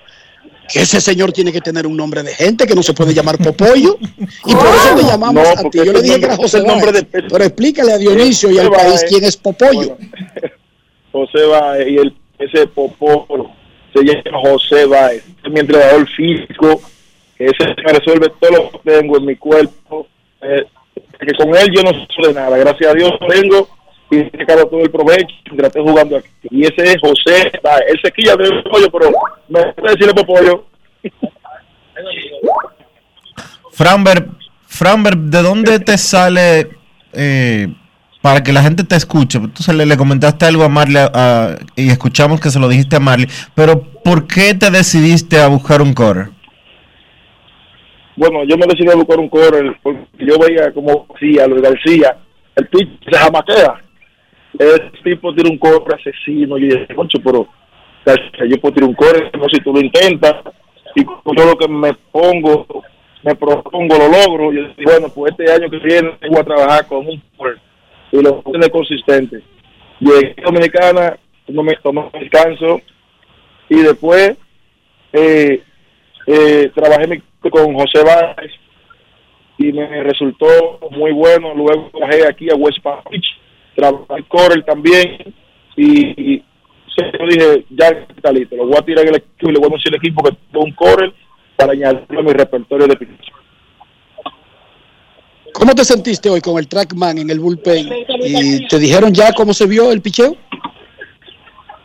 que ese señor tiene que tener un nombre de gente que no se puede llamar Popollo y por eso le llamamos No, a ti. Yo le dije que era José ese nombre de- pero explícale a Dionisio y al país quién es Popollo. José Báez y el, ese popó se llama José Báez. Es mi entrenador físico, que ese me resuelve todo lo que tengo en mi cuerpo. Eh, que con él yo no de nada. Gracias a Dios tengo y he sacado todo el provecho jugando aquí. Y ese es José Báez. Él se quilla de pollo, pero me puede decirle popollo. Framber, Framber, ¿de dónde te sale eh, para que la gente te escuche? Entonces le, comentaste algo a Marley a- y escuchamos que se lo dijiste a Marley, pero ¿por qué te decidiste a buscar un corner? Bueno, yo me decidí a buscar un corner porque yo veía como García, Luis García, el tipo se jamaquea. Ese tipo tiene un corner asesino. Y yo dije, concho, pero yo puedo tirar un corner, no si tú lo intentas. Y con todo lo que me pongo, me propongo, lo logro. Yo bueno, pues este año que viene voy a trabajar con un corner y lo tener consistente. Llegué a Dominicana, tomé, tomé un descanso y después eh, eh, trabajé mi- con José Báez y me resultó muy bueno. Luego bajé aquí a West Palm Beach, trabajé en Corel también y, y yo dije, ya está listo, lo voy a tirar en el equipo y le voy a decir al equipo que tengo un Corel para añadirlo a mi repertorio de pitch. ¿Cómo te sentiste hoy con el trackman en el bullpen? ¿Y te dijeron ya cómo se vio el picheo?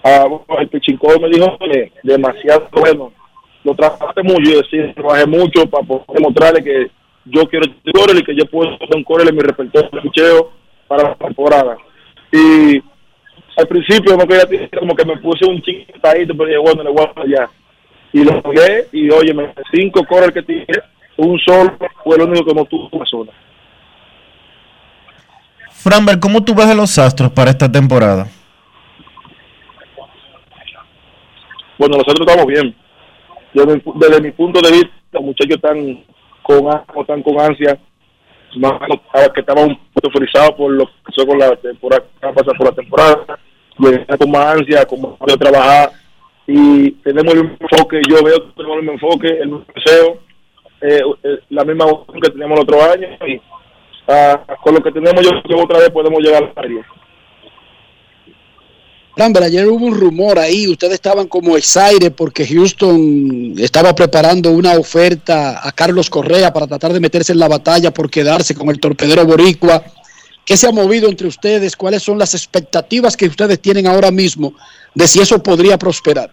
Ah, bueno, el pichincó me dijo que demasiado bueno. Lo trabajaste mucho, yo decía, trabajé mucho para poder demostrarle que yo quiero Corel y que yo puedo hacer un Corel en mi repertorio de picheo para la temporada. Y al principio no quería como que me puse un chiquitadito, pero dije, bueno, le voy a allá. Y lo jugué y oye, cinco Corel que tiré, un solo fue el único que no tuvo una sola. Framber, ¿cómo tú ves a los Astros para esta temporada? Bueno, nosotros estamos bien. Desde, desde mi punto de vista, los muchachos están con, están con ansia, que estaban un poco frisados por lo que pasó con la temporada, pasar por la temporada, con más ansia, con más de trabajar. Y tenemos el mismo enfoque, yo veo que tenemos el mismo enfoque, el mismo deseo, eh, eh, la misma que teníamos el otro año. Y ah, con lo que tenemos yo creo que otra vez podemos llegar a la serie. Rambert, ayer hubo un rumor ahí, ustedes estaban como exaire porque Houston estaba preparando una oferta a Carlos Correa para tratar de meterse en la batalla por quedarse con el torpedero boricua. ¿Qué se ha movido entre ustedes? ¿Cuáles son las expectativas que ustedes tienen ahora mismo de si eso podría prosperar?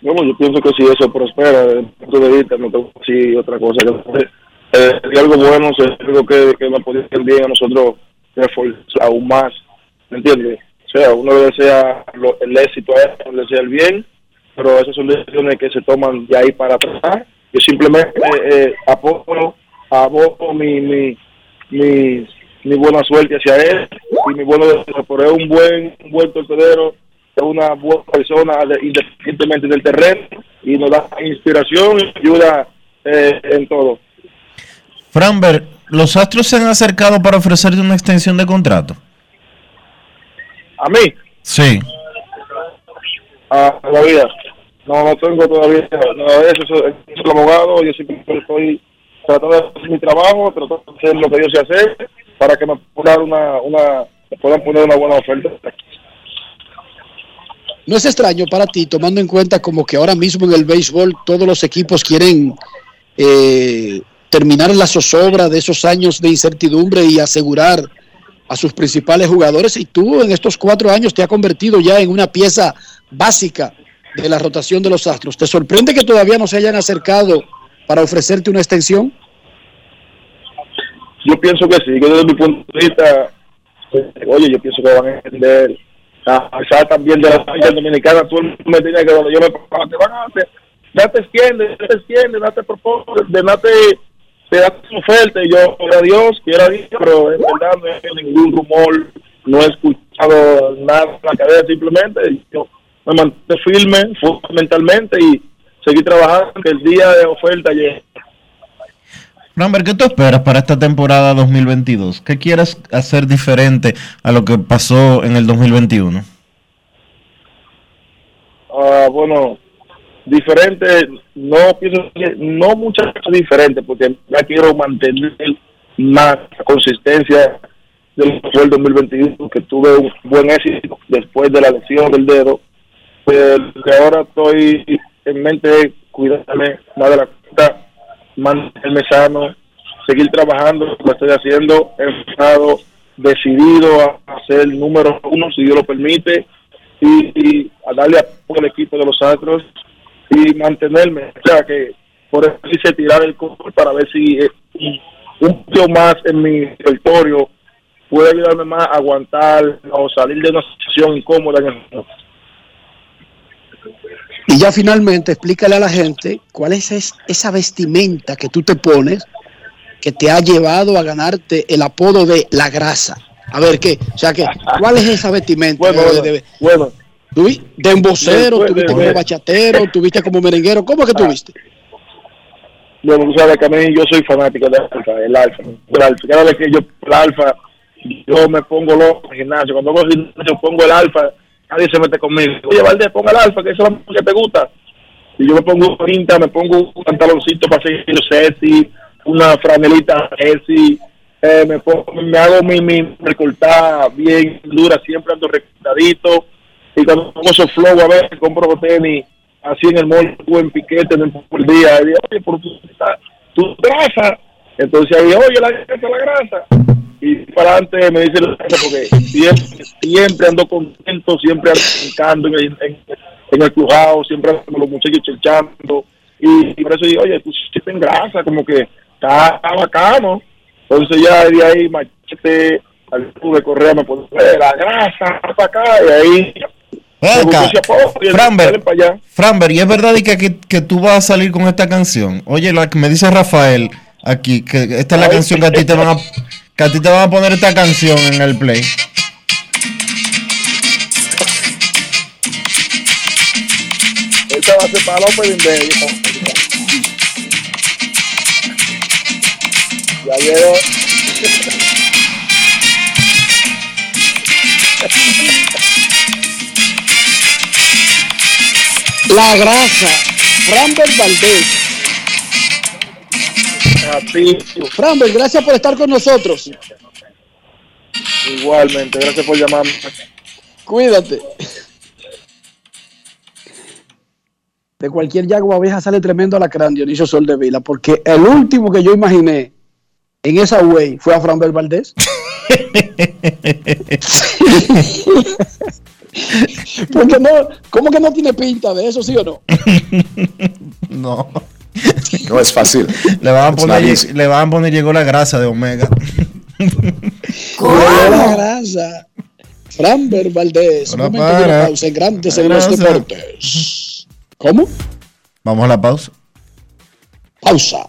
Bueno, yo pienso que si eso prospera desde el punto de vista, no tengo así otra cosa. Que, eh, algo bueno, sería algo que, que nos podría bien a nosotros reforzar aún más, ¿me entiendes? O sea, uno le desea lo- el éxito a él, le desea el bien, pero esas son decisiones que se toman de ahí para atrás. Yo simplemente eh, eh, apoyo, abogo mi, mi, mi, buena suerte hacia él y mi buenos deseos, pero es un buen, un buen torpedero, es una buena persona de- independientemente del terreno y nos da inspiración y ayuda eh, en todo. Framber, ¿los Astros se han acercado para ofrecerte una extensión de contrato? A mí, Sí. ah, todavía, no, no tengo todavía nada de eso, eso es el abogado, yo siempre estoy tratando de hacer mi trabajo, tratando de hacer lo que yo sé hacer para que me puedan una, una, me puedan poner una buena oferta. No es extraño para ti, tomando en cuenta como que ahora mismo en el béisbol todos los equipos quieren eh, terminar la zozobra de esos años de incertidumbre y asegurar a sus principales jugadores. Y tú en estos cuatro años te has convertido ya en una pieza básica de la rotación de los Astros. ¿Te sorprende que todavía no se hayan acercado para ofrecerte una extensión? Yo pienso que sí, que desde mi punto de vista, oye, yo pienso que van a entender, a pasar también de la familia dominicana, mundo me tenía que cuando yo me te van a hacer, date extiende, date extiende, date propósito, date, te date una oferta, y yo, quiera Dios, quiera Dios, pero en verdad no hay ningún rumor, no he escuchado nada en la cadena, simplemente yo me mantuve firme fundamentalmente y seguí trabajando, que el día de oferta llegue. Framber, ¿qué tú esperas para esta temporada 2022? ¿Qué quieres hacer diferente a lo que pasó en el 2021? Ah, bueno, diferente, no pienso que no muchas cosas diferentes, porque ya quiero mantener más consistencia del el 2021, que tuve un buen éxito después de la lesión del dedo. Pero que ahora estoy en mente cuidarme más de la cuenta, mantenerme sano, seguir trabajando, lo estoy haciendo, enfocado, decidido a hacer el número uno, si Dios lo permite, y, y a darle apoyo al equipo de los Astros y mantenerme. O sea que por eso hice tirar el coco para ver si eh, un poquito más en mi territorio puede ayudarme más a aguantar o salir de una situación incómoda. En el... Y ya finalmente explícale a la gente cuál es es- esa vestimenta que tú te pones que te ha llevado a ganarte el apodo de la grasa. A ver, ¿qué? O sea, que, ¿cuál es esa vestimenta? Bueno, de, de- bueno. ¿Tú vi- de embocero, tuviste como bachatero, tuviste como merenguero, ¿cómo es que tuviste? Bueno, tú sabes que a mí yo soy fanático del alfa, el alfa. El alfa. Cada vez que yo el alfa, yo me pongo loco en el gimnasio. Cuando voy al gimnasio pongo el alfa, nadie se mete conmigo. Oye, Valdés, ponga el alfa, que eso es lo que te gusta. Y yo me pongo un pinta, me pongo un pantaloncito para seguir sexy, una franelita sexy, eh, me, pongo, me hago mi, mi recortada bien dura, siempre ando recortadito. Y cuando pongo esos flow, a ver, compro tenis así en el mall, en piquete, en el, por día. Y digo, oye, tú, estás- tú grasa. Entonces ahí, oye, la grasa, la grasa. Y para adelante me dice la grasa porque siempre, ando contento, siempre ando en el, en, siempre con los muchachos chelchando. Y, y por eso digo, oye, tú siempre en grasa, como que está, bacano. Entonces ya de ahí, machete, al club de correa me pone la grasa, para acá, y ahí acá, ese apodo, y es verdad y que, que, que tú vas a salir con esta canción. Oye, la que me dice Rafael aquí, que esta es la Ay. canción que a ti te van a, que a ti te van a poner esta canción en el play. Esta va a ser para. Ya llegó. La grasa, Framber Valdés. Framber, gracias por estar con nosotros. igualmente, gracias por llamarme. Cuídate. De cualquier yagua vieja sale tremendo alacrán, Dionisio Sol de Vila, porque el último que yo imaginé en esa way fue a Framber Valdés. Porque no, ¿Cómo que no tiene pinta de eso, sí o no? No. No es fácil. Le van a poner, le van a poner llegó la grasa de Omega. Llegó la grasa. Framber Valdés. Un Ahora momento de una para. pausa en Grandes en los. Deportes. ¿Cómo? Vamos a la pausa. Pausa.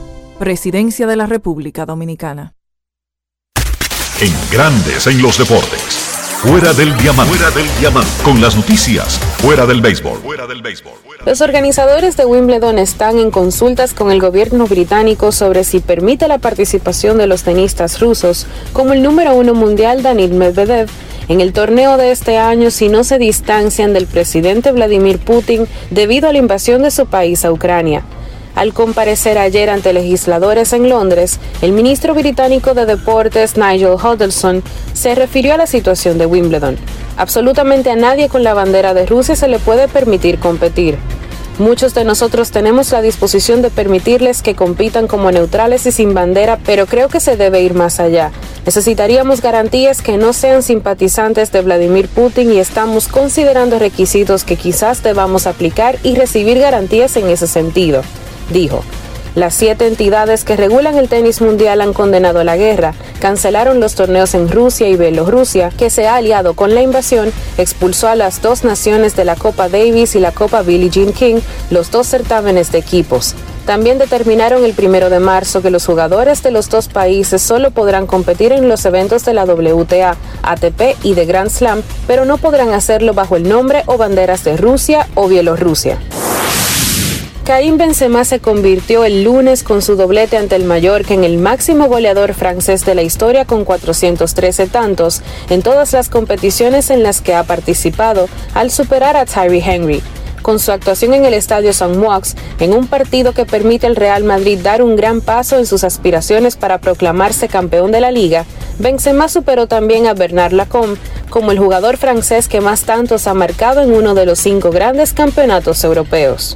Presidencia de la República Dominicana. En Grandes en los deportes. Fuera del diamante. Fuera del diamante. Con las noticias. Fuera del béisbol. Fuera del béisbol. Los organizadores de Wimbledon están en consultas con el gobierno británico sobre si permite la participación de los tenistas rusos, como el número uno mundial Danil Medvedev, en el torneo de este año si no se distancian del presidente Vladimir Putin debido a la invasión de su país a Ucrania. Al comparecer ayer ante legisladores en Londres, el ministro británico de Deportes Nigel Huddleston se refirió a la situación de Wimbledon. Absolutamente a nadie con la bandera de Rusia se le puede permitir competir. Muchos de nosotros tenemos la disposición de permitirles que compitan como neutrales y sin bandera, pero creo que se debe ir más allá. Necesitaríamos garantías que no sean simpatizantes de Vladimir Putin y estamos considerando requisitos que quizás debamos aplicar y recibir garantías en ese sentido, dijo. Las siete entidades que regulan el tenis mundial han condenado la guerra, cancelaron los torneos en Rusia y Bielorrusia, que se ha aliado con la invasión, expulsó a las dos naciones de la Copa Davis y la Copa Billie Jean King, los dos certámenes de equipos. También determinaron el primero de marzo que los jugadores de los dos países solo podrán competir en los eventos de la WTA, ATP y de Grand Slam, pero no podrán hacerlo bajo el nombre o banderas de Rusia o Bielorrusia. Karim Benzema se convirtió el lunes con su doblete ante el Mallorca en el máximo goleador francés de la historia con 413 tantos en todas las competiciones en las que ha participado, al superar a Thierry Henry. Con su actuación en el Estadio San Moix, en un partido que permite al Real Madrid dar un gran paso en sus aspiraciones para proclamarse campeón de la liga, Benzema superó también a Bernard Lacombe como el jugador francés que más tantos ha marcado en uno de los cinco grandes campeonatos europeos.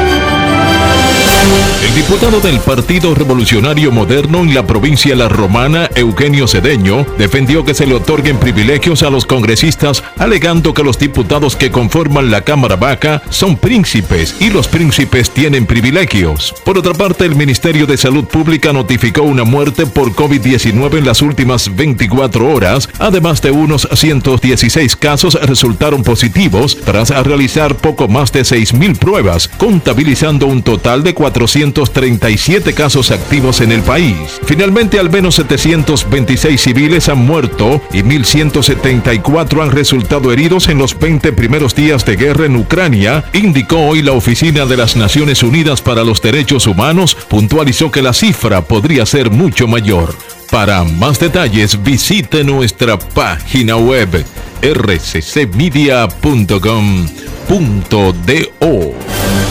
El diputado del Partido Revolucionario Moderno en la provincia La Romana, Eugenio Cedeño, defendió que se le otorguen privilegios a los congresistas, alegando que los diputados que conforman la Cámara Baja son príncipes y los príncipes tienen privilegios. Por otra parte, el Ministerio de Salud Pública notificó una muerte por COVID-19 en las últimas 24 horas, además de unos 116 casos resultaron positivos tras realizar poco más de 6.000 pruebas, contabilizando un total de 437 casos activos en el país. Finalmente, al menos 726 civiles han muerto y 1.174 han resultado heridos en los 20 primeros días de guerra en Ucrania, indicó hoy la Oficina de las Naciones Unidas para los Derechos Humanos, puntualizó que la cifra podría ser mucho mayor. Para más detalles visite nuestra página web rccmedia.com.do.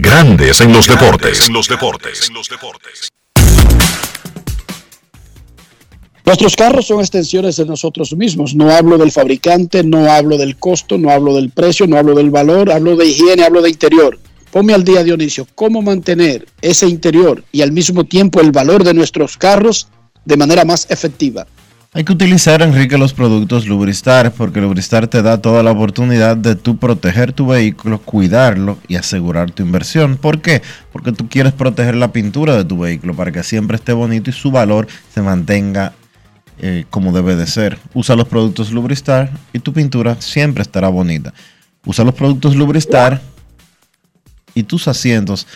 Grandes en los deportes. En los deportes. Nuestros carros son extensiones de nosotros mismos. No hablo del fabricante, no hablo del costo, no hablo del precio, no hablo del valor, hablo de higiene, hablo de interior. Ponme al día, Dionisio, cómo mantener ese interior y al mismo tiempo el valor de nuestros carros de manera más efectiva. Hay que utilizar, Enrique, los productos Lubristar, porque Lubristar te da toda la oportunidad de tú proteger tu vehículo, cuidarlo y asegurar tu inversión. ¿Por qué? Porque tú quieres proteger la pintura de tu vehículo para que siempre esté bonito y su valor se mantenga eh, como debe de ser. Usa los productos Lubristar y tu pintura siempre estará bonita. Usa los productos Lubristar y tus asientos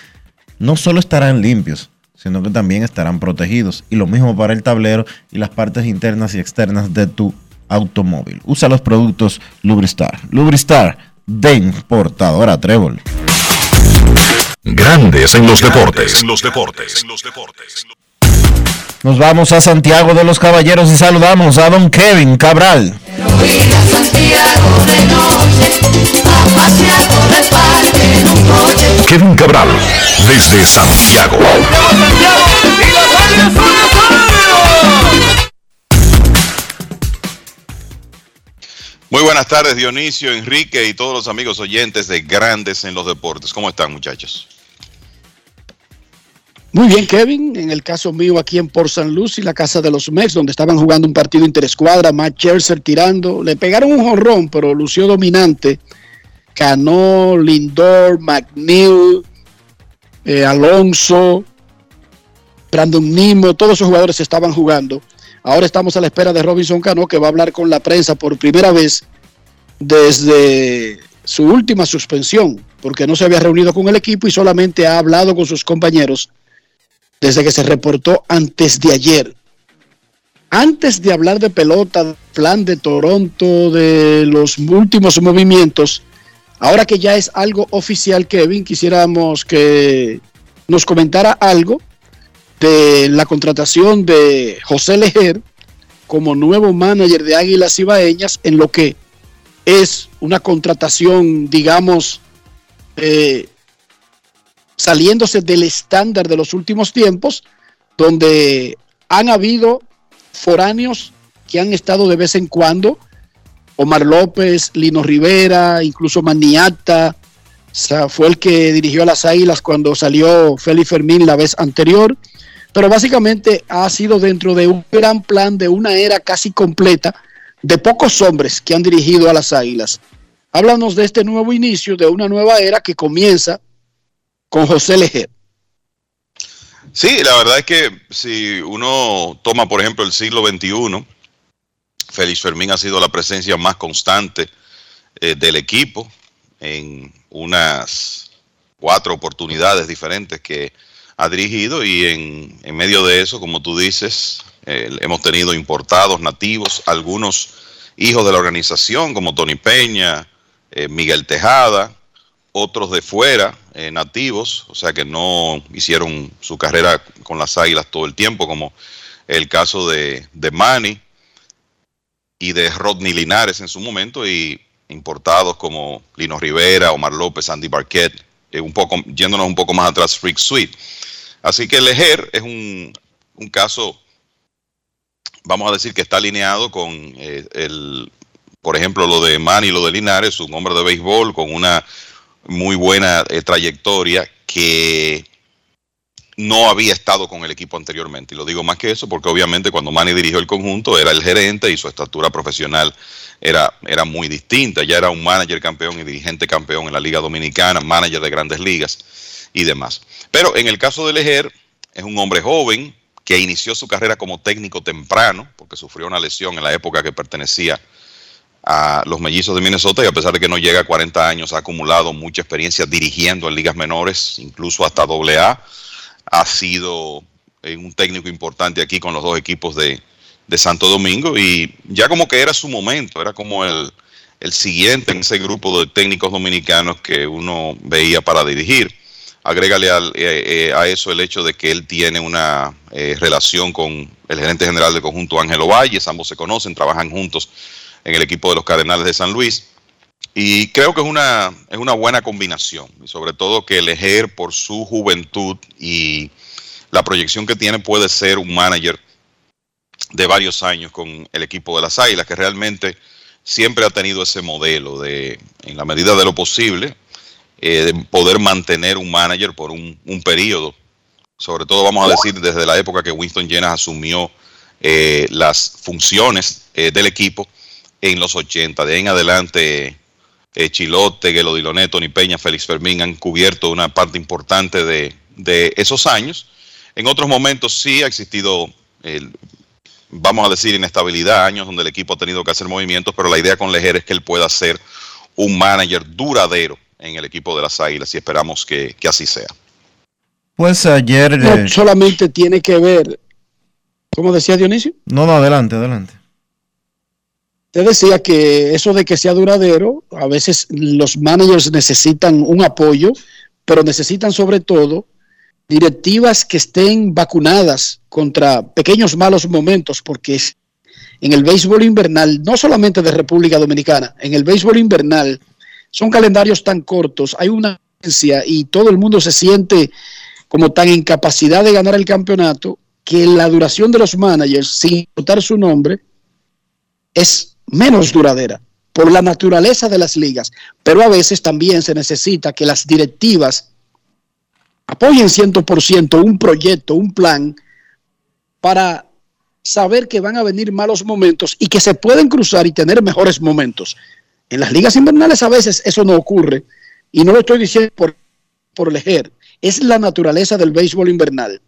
no solo estarán limpios, sino que también estarán protegidos. Y lo mismo para el tablero y las partes internas y externas de tu automóvil. Usa los productos Lubristar. Lubristar de importadora Trébol. Grandes en los deportes. En los deportes. Nos vamos a Santiago de los Caballeros y saludamos a don Kevin Cabral. Kevin Cabral, desde Santiago. Muy buenas tardes, Dionisio, Enrique y todos los amigos oyentes de Grandes en los Deportes. ¿Cómo están, muchachos? Muy bien, Kevin. En el caso mío, aquí en Port San Lucie, la casa de los Mets, donde estaban jugando un partido interescuadra, Matt Scherzer tirando. Le pegaron un jonrón, pero lució dominante. Cano, Lindor, McNeil, eh, Alonso, Brandon Nimo, todos esos jugadores estaban jugando. Ahora estamos a la espera de Robinson Cano, que va a hablar con la prensa por primera vez desde su última suspensión, porque no se había reunido con el equipo y solamente ha hablado con sus compañeros desde que se reportó antes de ayer. Antes de hablar de pelota, plan de Toronto, de los últimos movimientos, ahora que ya es algo oficial, Kevin, quisiéramos que nos comentara algo de la contratación de José Lejer como nuevo manager de Águilas Ibaeñas en lo que es una contratación, digamos, saliéndose del estándar de los últimos tiempos, donde han habido foráneos que han estado de vez en cuando, Omar López, Lino Rivera, incluso Maniata, fue el que dirigió a las Águilas cuando salió Félix Fermín la vez anterior, pero básicamente ha sido dentro de un gran plan de una era casi completa de pocos hombres que han dirigido a las Águilas. Háblanos de este nuevo inicio, de una nueva era que comienza con José Lejer. Sí, la verdad es que si uno toma, por ejemplo, el siglo XXI, Félix Fermín ha sido la presencia más constante eh, del equipo en unas cuatro oportunidades diferentes que ha dirigido y en, medio de eso, como tú dices, hemos tenido importados, nativos, algunos hijos de la organización como Tony Peña, eh, Miguel Tejada, otros de fuera, eh, nativos, o sea que no hicieron su carrera con las águilas todo el tiempo, como el caso de, de Manny y de Rodney Linares en su momento, y importados como Lino Rivera, Omar López, Andy Barquet, eh, un poco, yéndonos un poco más atrás, Freak Sweet. Así que Lejer es un, un caso, vamos a decir que está alineado con eh, el, por ejemplo, lo de Manny, lo de Linares, un hombre de béisbol con una muy buena eh, trayectoria que no había estado con el equipo anteriormente. Y lo digo más que eso porque obviamente cuando Manny dirigió el conjunto era el gerente y su estatura profesional era, era muy distinta. Ya era un manager campeón y dirigente campeón en la Liga Dominicana, manager de grandes ligas y demás. Pero en el caso de Lejer, es un hombre joven que inició su carrera como técnico temprano, porque sufrió una lesión en la época que pertenecía a los mellizos de Minnesota y a pesar de que no llega a 40 años, ha acumulado mucha experiencia dirigiendo en ligas menores, incluso hasta AA. Ha sido eh, un técnico importante aquí con los dos equipos de, Santo Domingo y ya como que era su momento, era como el, el siguiente en ese grupo de técnicos dominicanos que uno veía para dirigir. Agrégale al, eh, eh, a eso el hecho de que él tiene una relación con el gerente general del conjunto Ángelo Valles, ambos se conocen, trabajan juntos en el equipo de los Cardenales de San Luis. Y creo que es una, es una buena combinación, y sobre todo que el Ejer por su juventud y la proyección que tiene puede ser un manager de varios años con el equipo de las Águilas, que realmente siempre ha tenido ese modelo de, en la medida de lo posible, eh, de poder mantener un manager por un, un, periodo. Sobre todo, vamos a decir, desde la época que Winston Llenas asumió eh, las funciones eh, del equipo en los 80. De ahí en adelante, eh, Chilote, Guelo Diloné, Tony Peña, Félix Fermín han cubierto una parte importante de, de esos años. En otros momentos sí ha existido el, vamos a decir, inestabilidad, años donde el equipo ha tenido que hacer movimientos, pero la idea con Lejer es que él pueda ser un manager duradero en el equipo de las Águilas y esperamos que, que así sea. Pues ayer... No eh, solamente tiene que ver, ¿cómo decía Dionisio? No, no, adelante, adelante. Te decía que eso de que sea duradero, a veces los managers necesitan un apoyo, pero necesitan sobre todo directivas que estén vacunadas contra pequeños malos momentos, porque en el béisbol invernal, no solamente de República Dominicana, en el béisbol invernal son calendarios tan cortos, hay una y todo el mundo se siente como tan incapacidad de ganar el campeonato que la duración de los managers, sin importar su nombre, es menos duradera por la naturaleza de las ligas. Pero a veces también se necesita que las directivas apoyen 100% un proyecto, un plan, para saber que van a venir malos momentos y que se pueden cruzar y tener mejores momentos. En las ligas invernales a veces eso no ocurre y no lo estoy diciendo por, por elegir, es la naturaleza del béisbol invernal.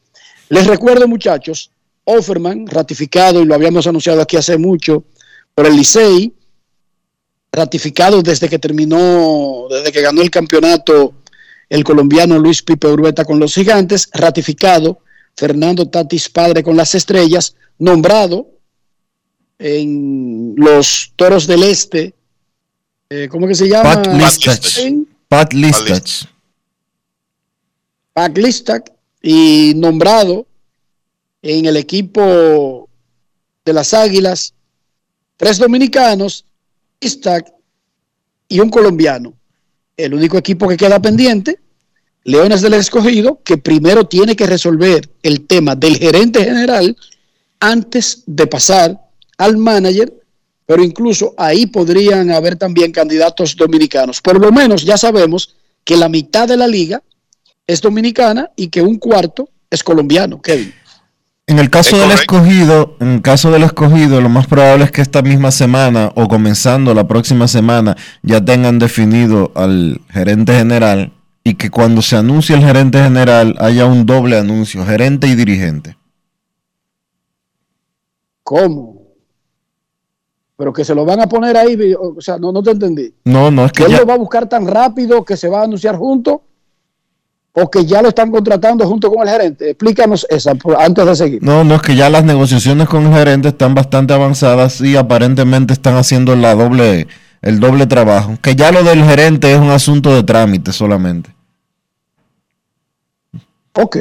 Les recuerdo muchachos, Offerman, ratificado y lo habíamos anunciado aquí hace mucho por el Licey, ratificado desde que terminó, desde que ganó el campeonato el colombiano Luis Pipe Urbeta con los gigantes, ratificado Fernando Tatis Padre con las estrellas, nombrado en los Toros del Este, eh, ¿cómo que se llama? Pat Listach. Pat Listach. Pat Listach y nombrado en el equipo de las Águilas, tres dominicanos, Stack y un colombiano. El único equipo que queda pendiente, Leones del Escogido, que primero tiene que resolver el tema del gerente general antes de pasar al manager, pero incluso ahí podrían haber también candidatos dominicanos. Por lo menos ya sabemos que la mitad de la liga es dominicana y que un cuarto es colombiano, Kevin. En el caso del escogido, en el caso del escogido, lo más probable es que esta misma semana o comenzando la próxima semana ya tengan definido al gerente general y que cuando se anuncie el gerente general haya un doble anuncio, gerente y dirigente. ¿Cómo? Pero que se lo van a poner ahí, o sea, no, no te entendí. No, no es que, él lo va a buscar tan rápido que se va a anunciar junto o que ya lo están contratando junto con el gerente. Explícanos esa antes de seguir. No, no es que ya las negociaciones con el gerente están bastante avanzadas y aparentemente están haciendo la doble el doble trabajo. Que ya lo del gerente es un asunto de trámite solamente. Ok.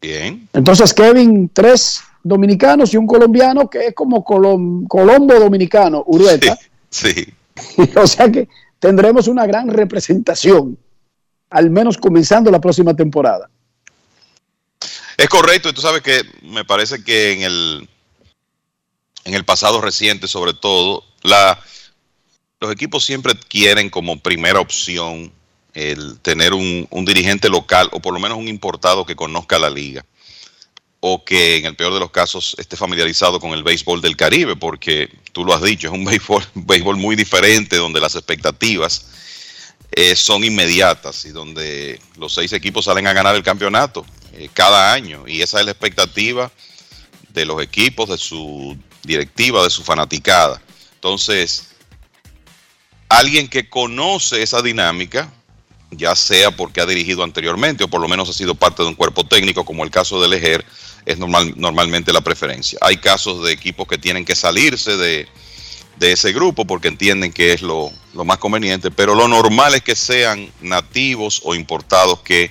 Bien. Entonces, Kevin, tres dominicanos y un colombiano que es como Colombo dominicano, Urueta. Sí. o sea que tendremos una gran representación, al menos comenzando la próxima temporada. Es correcto, y tú sabes que me parece que en el, en el pasado reciente, sobre todo, la, los equipos siempre quieren como primera opción el tener un, un dirigente local o por lo menos un importado que conozca la liga o que en el peor de los casos esté familiarizado con el béisbol del Caribe, porque tú lo has dicho, es un béisbol, béisbol muy diferente donde las expectativas eh, son inmediatas y donde los seis equipos salen a ganar el campeonato eh, cada año y esa es la expectativa de los equipos, de su directiva, de su fanaticada. Entonces, alguien que conoce esa dinámica, ya sea porque ha dirigido anteriormente o por lo menos ha sido parte de un cuerpo técnico, como el caso de Lejer, es normal, normalmente la preferencia. Hay casos de equipos que tienen que salirse de, ese grupo porque entienden que es lo, más conveniente, pero lo normal es que sean nativos o importados que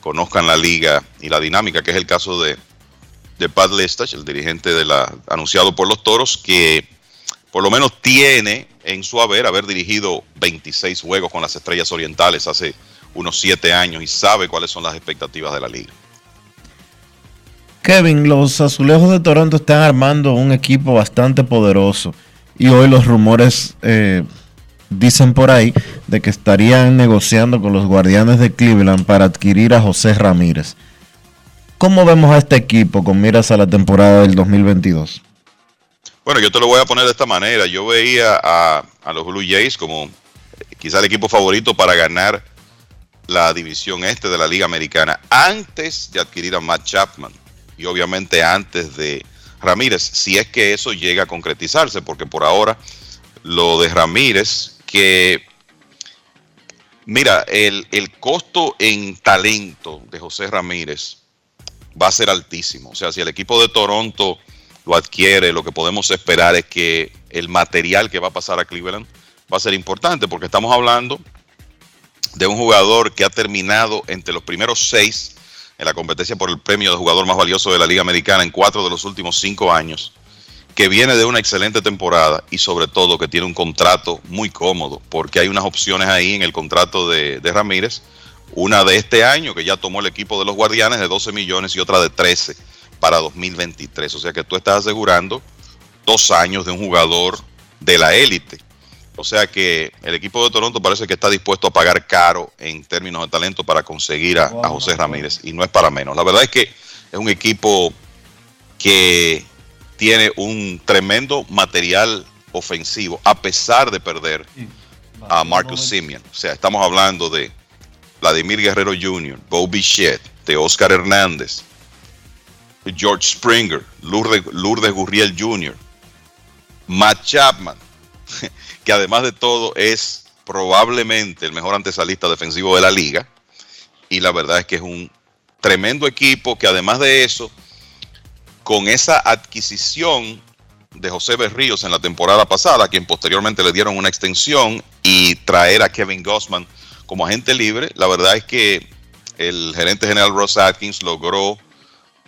conozcan la liga y la dinámica, que es el caso de, de Pat Lestach, el dirigente de la anunciado por los Toros, que por lo menos tiene en su haber haber dirigido 26 juegos con las Estrellas Orientales hace unos 7 años y sabe cuáles son las expectativas de la liga. Kevin, los azulejos de Toronto están armando un equipo bastante poderoso y hoy los rumores eh, dicen por ahí de que estarían negociando con los guardianes de Cleveland para adquirir a José Ramírez. ¿Cómo vemos a este equipo con miras a la temporada del 2022? Bueno, yo te lo voy a poner de esta manera. Yo veía a, a los Blue Jays como quizá el equipo favorito para ganar la división este de la Liga Americana antes de adquirir a Matt Chapman y obviamente antes de Ramírez, si es que eso llega a concretizarse, porque por ahora lo de Ramírez, que mira, el, el costo en talento de José Ramírez va a ser altísimo. O sea, si el equipo de Toronto lo adquiere, lo que podemos esperar es que el material que va a pasar a Cleveland va a ser importante, porque estamos hablando de un jugador que ha terminado entre los primeros seis la competencia por el premio de jugador más valioso de la Liga Americana en cuatro de los últimos cinco años, que viene de una excelente temporada y sobre todo que tiene un contrato muy cómodo, porque hay unas opciones ahí en el contrato de, Ramírez, una de este año que ya tomó el equipo de los Guardianes de 12 millones y otra de 13 para 2023. O sea que tú estás asegurando dos años de un jugador de la élite. O sea que el equipo de Toronto parece que está dispuesto a pagar caro en términos de talento para conseguir a, José Ramírez. Y no es para menos. La verdad es que es un equipo que tiene un tremendo material ofensivo, a pesar de perder a Marcus Simeon. O sea, estamos hablando de Vladimir Guerrero Jr., Bobby Bichette, de Oscar Hernández, George Springer, Lourdes, Lourdes Gurriel Jr., Matt Chapman, que además de todo es probablemente el mejor antesalista defensivo de la liga. Y la verdad es que es un tremendo equipo que además de eso, con esa adquisición de José Berríos en la temporada pasada, a quien posteriormente le dieron una extensión y traer a Kevin Gossman como agente libre, la verdad es que el gerente general Ross Atkins logró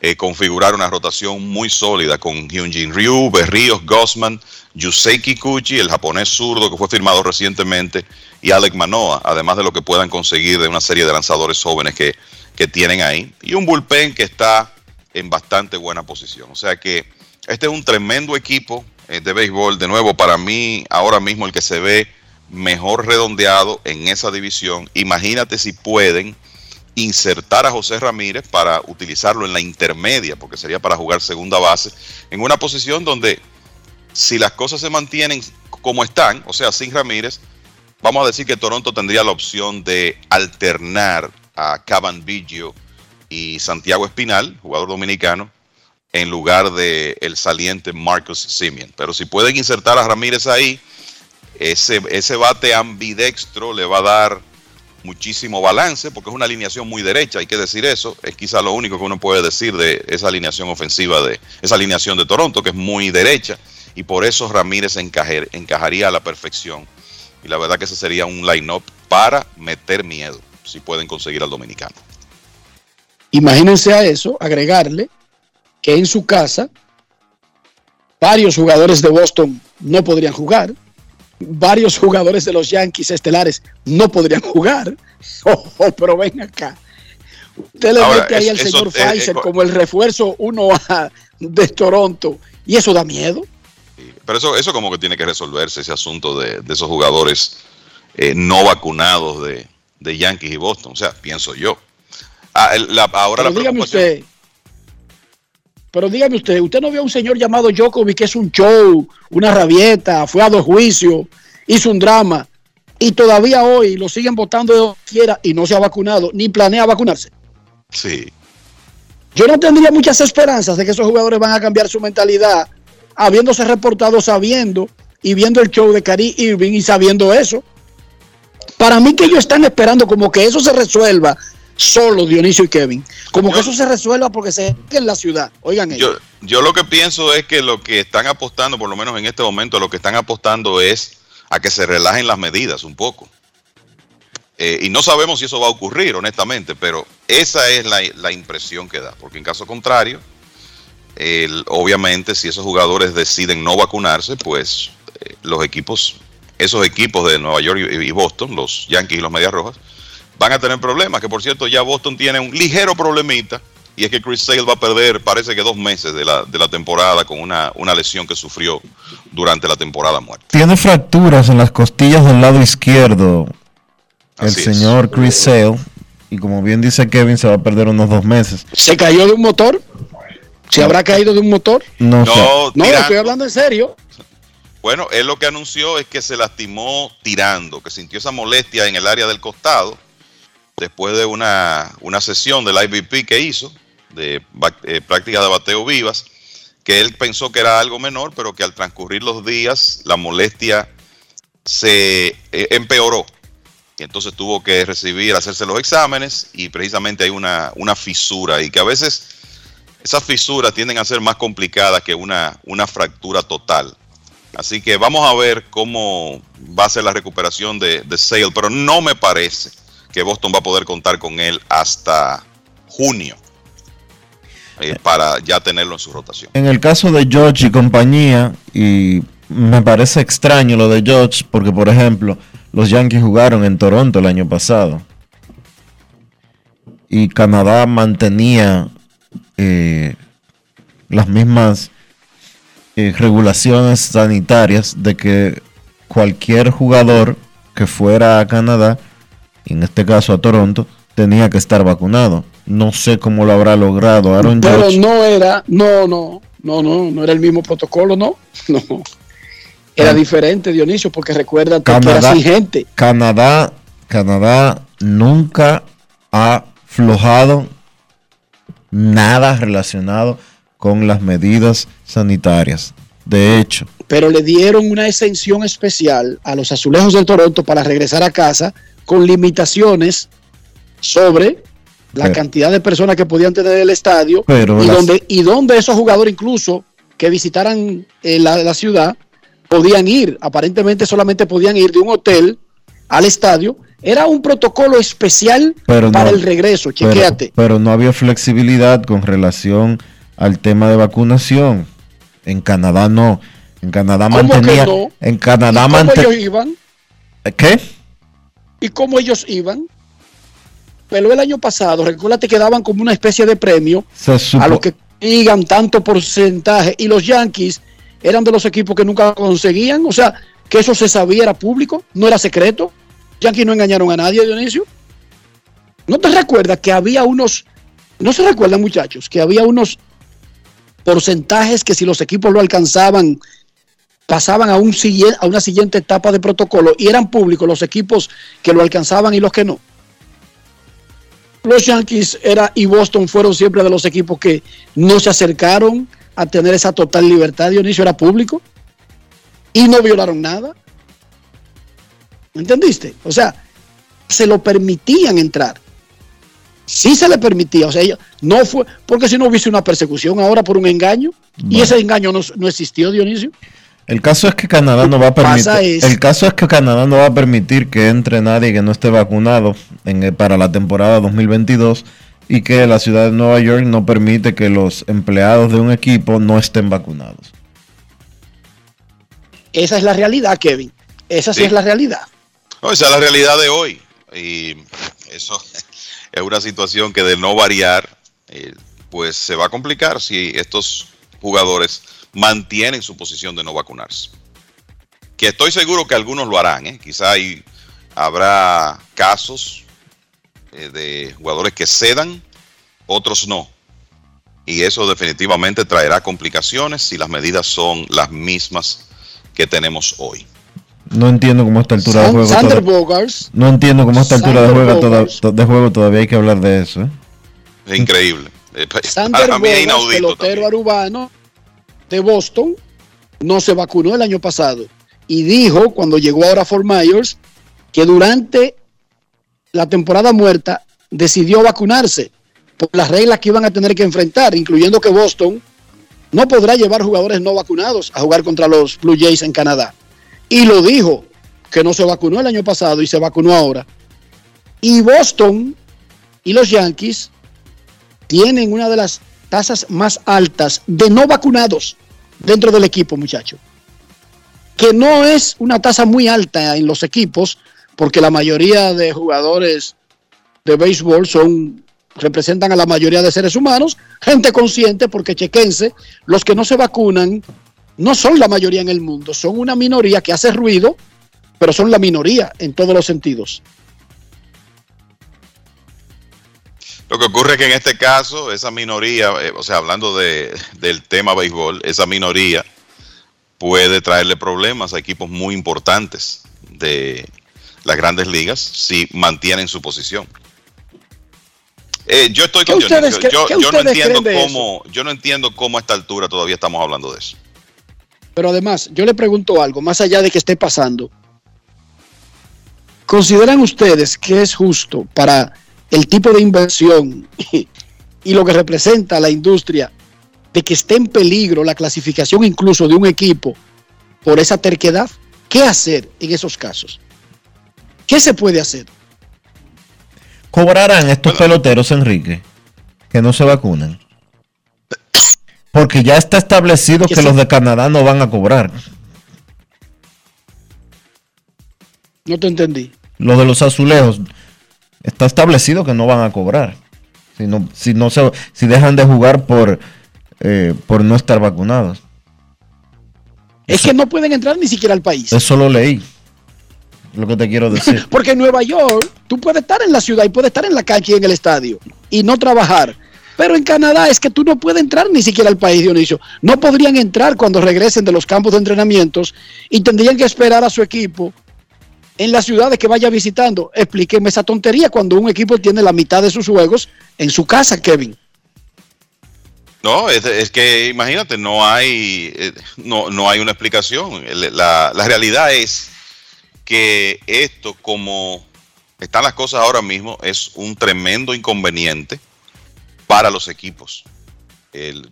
eh, configurar una rotación muy sólida con Hyunjin Ryu, Berríos, Gossman, Yusei Kikuchi, el japonés zurdo que fue firmado recientemente, y Alec Manoa, además de lo que puedan conseguir de una serie de lanzadores jóvenes que, que tienen ahí. Y un bullpen que está en bastante buena posición. O sea que este es un tremendo equipo eh, de béisbol. De nuevo, para mí, ahora mismo el que se ve mejor redondeado en esa división. Imagínate si pueden insertar a José Ramírez para utilizarlo en la intermedia, porque sería para jugar segunda base, en una posición donde si las cosas se mantienen como están, o sea, sin Ramírez, vamos a decir que Toronto tendría la opción de alternar a Cavan Biggio y Santiago Espinal, jugador dominicano, en lugar de el saliente Marcus Simeon. Pero si pueden insertar a Ramírez ahí, ese, ese bate ambidextro le va a dar muchísimo balance, porque es una alineación muy derecha, hay que decir eso, es quizá lo único que uno puede decir de esa alineación ofensiva, de esa alineación de Toronto, que es muy derecha, y por eso Ramírez encajar, encajaría a la perfección. Y la verdad que ese sería un line-up para meter miedo, si pueden conseguir al dominicano. Imagínense a eso, agregarle que en su casa varios jugadores de Boston no podrían jugar, varios jugadores de los Yankees estelares no podrían jugar. Oh, oh, pero ven acá. Usted le Ahora, mete ahí es- al eso- señor eh, Pfizer eh, como el refuerzo 1A de Toronto y eso da miedo. Pero eso, eso como que tiene que resolverse, ese asunto de, de esos jugadores eh, no vacunados de, de Yankees y Boston. O sea, pienso yo. Ah, el- la- ahora Pero la dígame preocupación- usted, pero dígame usted, usted no vio a un señor llamado Djokovic que es un show, una rabieta, fue a dos juicios, hizo un drama y todavía hoy lo siguen votando de donde quiera y no se ha vacunado ni planea vacunarse. Sí. Yo no tendría muchas esperanzas de que esos jugadores van a cambiar su mentalidad, habiéndose reportado sabiendo y viendo el show de Cari Irving y sabiendo eso. Para mí que ellos están esperando como que eso se resuelva solo Dionisio y Kevin, como que eso se resuelva porque se en la ciudad. Oigan ellos. Yo, yo lo que pienso es que lo que están apostando, por lo menos en este momento, lo que están apostando es a que se relajen las medidas un poco. Eh, y no sabemos si eso va a ocurrir, honestamente, pero esa es la, la impresión que da, porque en caso contrario, el- obviamente si esos jugadores deciden no vacunarse, pues eh, los equipos, esos equipos de Nueva York y, y Boston, los Yankees y los Medias Rojas, van a tener problemas, que por cierto ya Boston tiene un ligero problemita, y es que Chris Sale va a perder, parece que dos meses de la, de la temporada con una, una lesión que sufrió durante la temporada muerta. Tiene fracturas en las costillas del lado izquierdo el Así es. señor Chris Sale. Y como bien dice Kevin, se va a perder unos dos meses. ¿Se cayó de un motor? ¿Se habrá caído de un motor? No, No, sé. No, estoy hablando en serio. Bueno, él lo que anunció es que se lastimó tirando, que sintió esa molestia en el área del costado después de una, una sesión del IVP que hizo, de eh, práctica de bateo vivas, que él pensó que era algo menor, pero que al transcurrir los días la molestia se eh, empeoró. Y entonces tuvo que recibir, hacerse los exámenes y precisamente hay una, una fisura y que a veces esas fisuras tienden a ser más complicadas que una, una fractura total. Así que vamos a ver cómo va a ser la recuperación de, de Sale, pero no me parece que Boston va a poder contar con él hasta junio eh, para ya tenerlo en su rotación. En el caso de George y compañía, y me parece extraño lo de George, porque por ejemplo, los Yankees jugaron en Toronto el año pasado. Y Canadá mantenía eh, las mismas eh, regulaciones sanitarias de que cualquier jugador que fuera a Canadá, y en este caso a Toronto, tenía que estar vacunado. No sé cómo lo habrá logrado Aaron Pero no era, no, no, no, no, no era el mismo protocolo, no, no. Era Ah. diferente, Dionisio, porque recuerda que era sin gente. Canadá, Canadá nunca ha aflojado nada relacionado con las medidas sanitarias. De hecho, pero le dieron una exención especial a los azulejos del Toronto para regresar a casa con limitaciones sobre la Pero- cantidad de personas que podían tener el estadio Pero y, las- donde, y donde esos jugadores incluso que visitaran eh, la, la ciudad podían ir. Aparentemente solamente podían ir de un hotel al estadio era un protocolo especial Pero para no- el regreso, chequéate. Pero, no había flexibilidad con relación al tema de vacunación. En Canadá no. En Canadá ¿Cómo que mantenía. no? En Canadá ¿Cómo ellos mantenía. ¿Qué? ¿Y cómo ellos iban? Pero el año pasado, recuérdate que daban como una especie de premio a los que digan tanto porcentaje. Y los Yankees eran de los equipos que nunca conseguían. O sea, que eso se sabía, era público, no era secreto. Yankees no engañaron a nadie, Dionisio. ¿No te recuerdas que había unos, no se recuerdan muchachos, que había unos porcentajes que si los equipos lo alcanzaban, pasaban a, un, siguiente- a una siguiente etapa de protocolo y eran públicos los equipos que lo alcanzaban y los que no? Los Yankees era, y Boston fueron siempre de los equipos que no se acercaron a tener esa total libertad. Dionisio era público y no violaron nada. ¿Entendiste? O sea, se lo permitían entrar. Sí se le permitía, o sea, no fue, porque si no hubiese una persecución ahora por un engaño, y ese engaño no, no existió, Dionisio. El caso es que Canadá no va a permitir. El caso es que Canadá no va a permitir que entre nadie que no esté vacunado en el- para la temporada 2022 y que la ciudad de Nueva York no permite que los empleados de un equipo no estén vacunados. Esa es la realidad, Kevin. Esa sí, Sí. es la realidad. No, esa es la realidad de hoy. Y eso es una situación que de no variar, eh, pues se va a complicar si estos jugadores mantienen su posición de no vacunarse. Que estoy seguro que algunos lo harán. ¿eh? Quizá hay, habrá casos eh, de jugadores que cedan, otros no. Y eso definitivamente traerá complicaciones si las medidas son las mismas que tenemos hoy. No entiendo cómo a esta altura de San- juego. Sander toda- no entiendo cómo a esta altura de juego, toda- de juego todavía hay que hablar de eso. ¿eh? Es increíble. Eh, pa- Sander Para mí es inaudito. pelotero arubano de Boston, no se vacunó el año pasado y dijo cuando llegó ahora a Fort Myers que durante la temporada muerta decidió vacunarse por las reglas que iban a tener que enfrentar, incluyendo que Boston no podrá llevar jugadores no vacunados a jugar contra los Blue Jays en Canadá. Y lo dijo, que no se vacunó el año pasado y se vacunó ahora. Y Boston y los Yankees tienen una de las tasas más altas de no vacunados dentro del equipo, muchachos. Que no es una tasa muy alta en los equipos, porque la mayoría de jugadores de béisbol son representan a la mayoría de seres humanos, gente consciente, porque chequense, los que no se vacunan no son la mayoría en el mundo, son una minoría que hace ruido, pero son la minoría en todos los sentidos. Lo que ocurre es que en este caso, esa minoría, eh, o sea, hablando de, del tema béisbol, esa minoría puede traerle problemas a equipos muy importantes de las grandes ligas si mantienen su posición. Eh, yo estoy ¿Qué con ustedes Yo, qué yo no entiendo cómo, yo no entiendo cómo a esta altura todavía estamos hablando de eso. Pero además, yo le pregunto algo, más allá de que esté pasando. ¿Consideran ustedes que es justo para el tipo de inversión y, y lo que representa la industria de que esté en peligro la clasificación incluso de un equipo por esa terquedad? ¿Qué hacer en esos casos? ¿Qué se puede hacer? ¿Cobrarán estos peloteros, Enrique, que no se vacunan? Porque ya está establecido que, sí. los de Canadá no van a cobrar. No te entendí. Los de los azulejos, está establecido que no van a cobrar. Si no, si no se, si dejan de jugar por, eh, por no estar vacunados. Es que no pueden entrar ni siquiera al país. Eso lo leí. Lo que te quiero decir. Porque en Nueva York tú puedes estar en la ciudad y puedes estar en la calle y en el estadio y no trabajar. Pero en Canadá es que tú no puedes entrar ni siquiera al país, Dionisio. No podrían entrar cuando regresen de los campos de entrenamientos y tendrían que esperar a su equipo en las ciudades que vaya visitando. Explíqueme esa tontería cuando un equipo tiene la mitad de sus juegos en su casa, Kevin. No, es, que imagínate, no hay, eh, no, no hay una explicación. La, la realidad es que esto, como están las cosas ahora mismo, es un tremendo inconveniente para los equipos. El-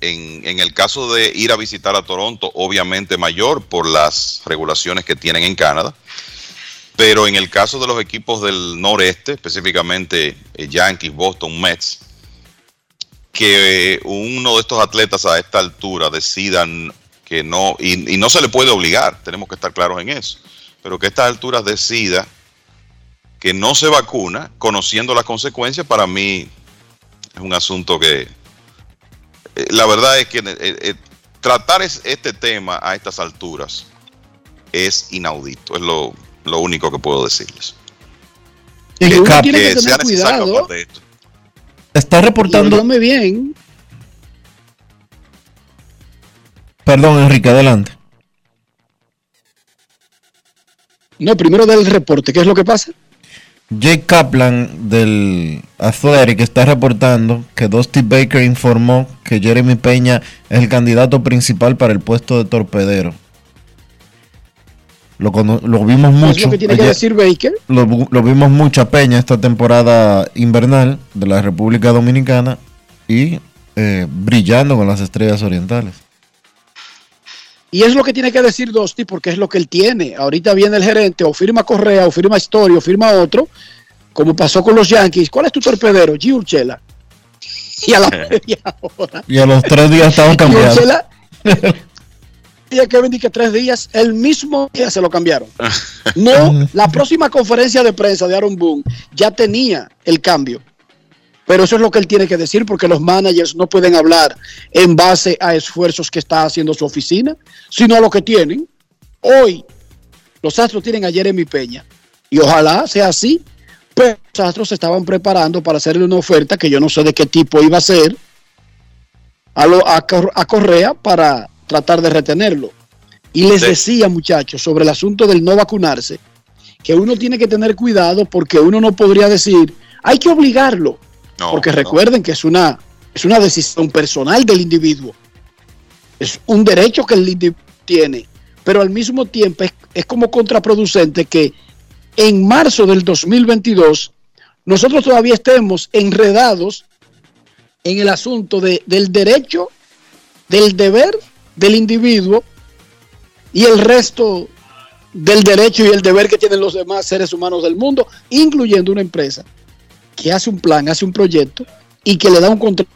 en, el caso de ir a visitar a Toronto, obviamente mayor por las regulaciones que tienen en Canadá, Pero en el caso de los equipos del noreste, específicamente eh, Yankees, Boston, Mets, que uno de estos atletas a esta altura decidan que no, y, no se le puede obligar, tenemos que estar claros en eso, pero que a estas alturas decida que no se vacuna, conociendo las consecuencias, para mí es un asunto que la verdad es que eh, eh, tratar es- este tema a estas alturas es inaudito, es lo, lo único que puedo decirles. Y Que- uno tiene que que sea tener necesario cuidado. de esto. Está reportando. Bien. Perdón, Enrique, adelante. No, primero del reporte, ¿qué es lo que pasa? Jake Kaplan del Athletic está reportando que Dusty Baker informó que Jeremy Peña es el candidato principal para el puesto de torpedero. Lo, vimos ¿Qué es mucho. lo que tiene que decir Baker? lo vimos mucho a Peña esta temporada invernal de la República Dominicana y eh, brillando con las estrellas orientales. Y es lo que tiene que decir Dosti porque es lo que él tiene. Ahorita viene el gerente, o firma Correa, o firma Story, o firma otro, como pasó con los Yankees. ¿Cuál es tu torpedero? G. Urchela. Y a la media hora. Y a los tres días estaba cambiado. Urchela, y a Kevin que tres días, el mismo día se lo cambiaron. No, la próxima conferencia de prensa de Aaron Boone ya tenía el cambio. Pero eso es lo que él tiene que decir porque los managers no pueden hablar en base a esfuerzos que está haciendo su oficina, sino a lo que tienen. Hoy los Astros tienen a Jeremy Peña y ojalá sea así, pero los Astros se estaban preparando para hacerle una oferta que yo no sé de qué tipo iba a ser a, lo- a Cor- a Correa para tratar de retenerlo. Y les decía, muchachos, sobre el asunto del no vacunarse, que uno tiene que tener cuidado porque uno no podría decir, hay que obligarlo. No, porque no. recuerden que es una, es una decisión personal del individuo. Es un derecho que el individuo tiene. Pero al mismo tiempo es, es como contraproducente que en marzo del 2022 nosotros todavía estemos enredados en el asunto de- del derecho, del deber del individuo y el resto del derecho y el deber que tienen los demás seres humanos del mundo, incluyendo una empresa que hace un plan, hace un proyecto y que le da un contrato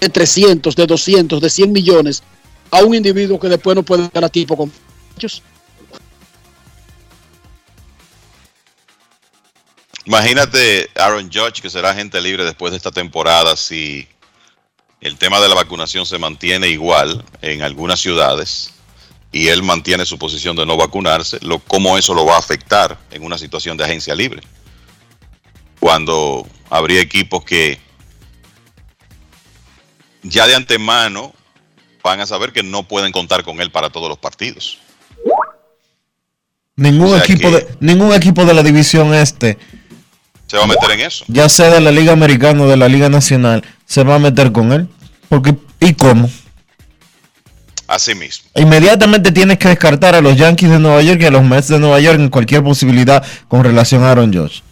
de 300, de 200, de 100 millones a un individuo que después no puede dar a tipo con ellos. Imagínate Aaron Judge, que será agente libre después de esta temporada, si el tema de la vacunación se mantiene igual en algunas ciudades y él mantiene su posición de no vacunarse, lo, cómo eso lo va a afectar en una situación de agencia libre. Cuando habría equipos que ya de antemano van a saber que no pueden contar con él para todos los partidos. Ningún, O sea equipo de, ningún equipo de la división este, Se va a meter en eso. ya sea de la Liga Americana o de la Liga Nacional, se va a meter con él. Porque, ¿Y cómo? Así mismo. Inmediatamente tienes que descartar a los Yankees de Nueva York y a los Mets de Nueva York en cualquier posibilidad con relación a Aaron Judge.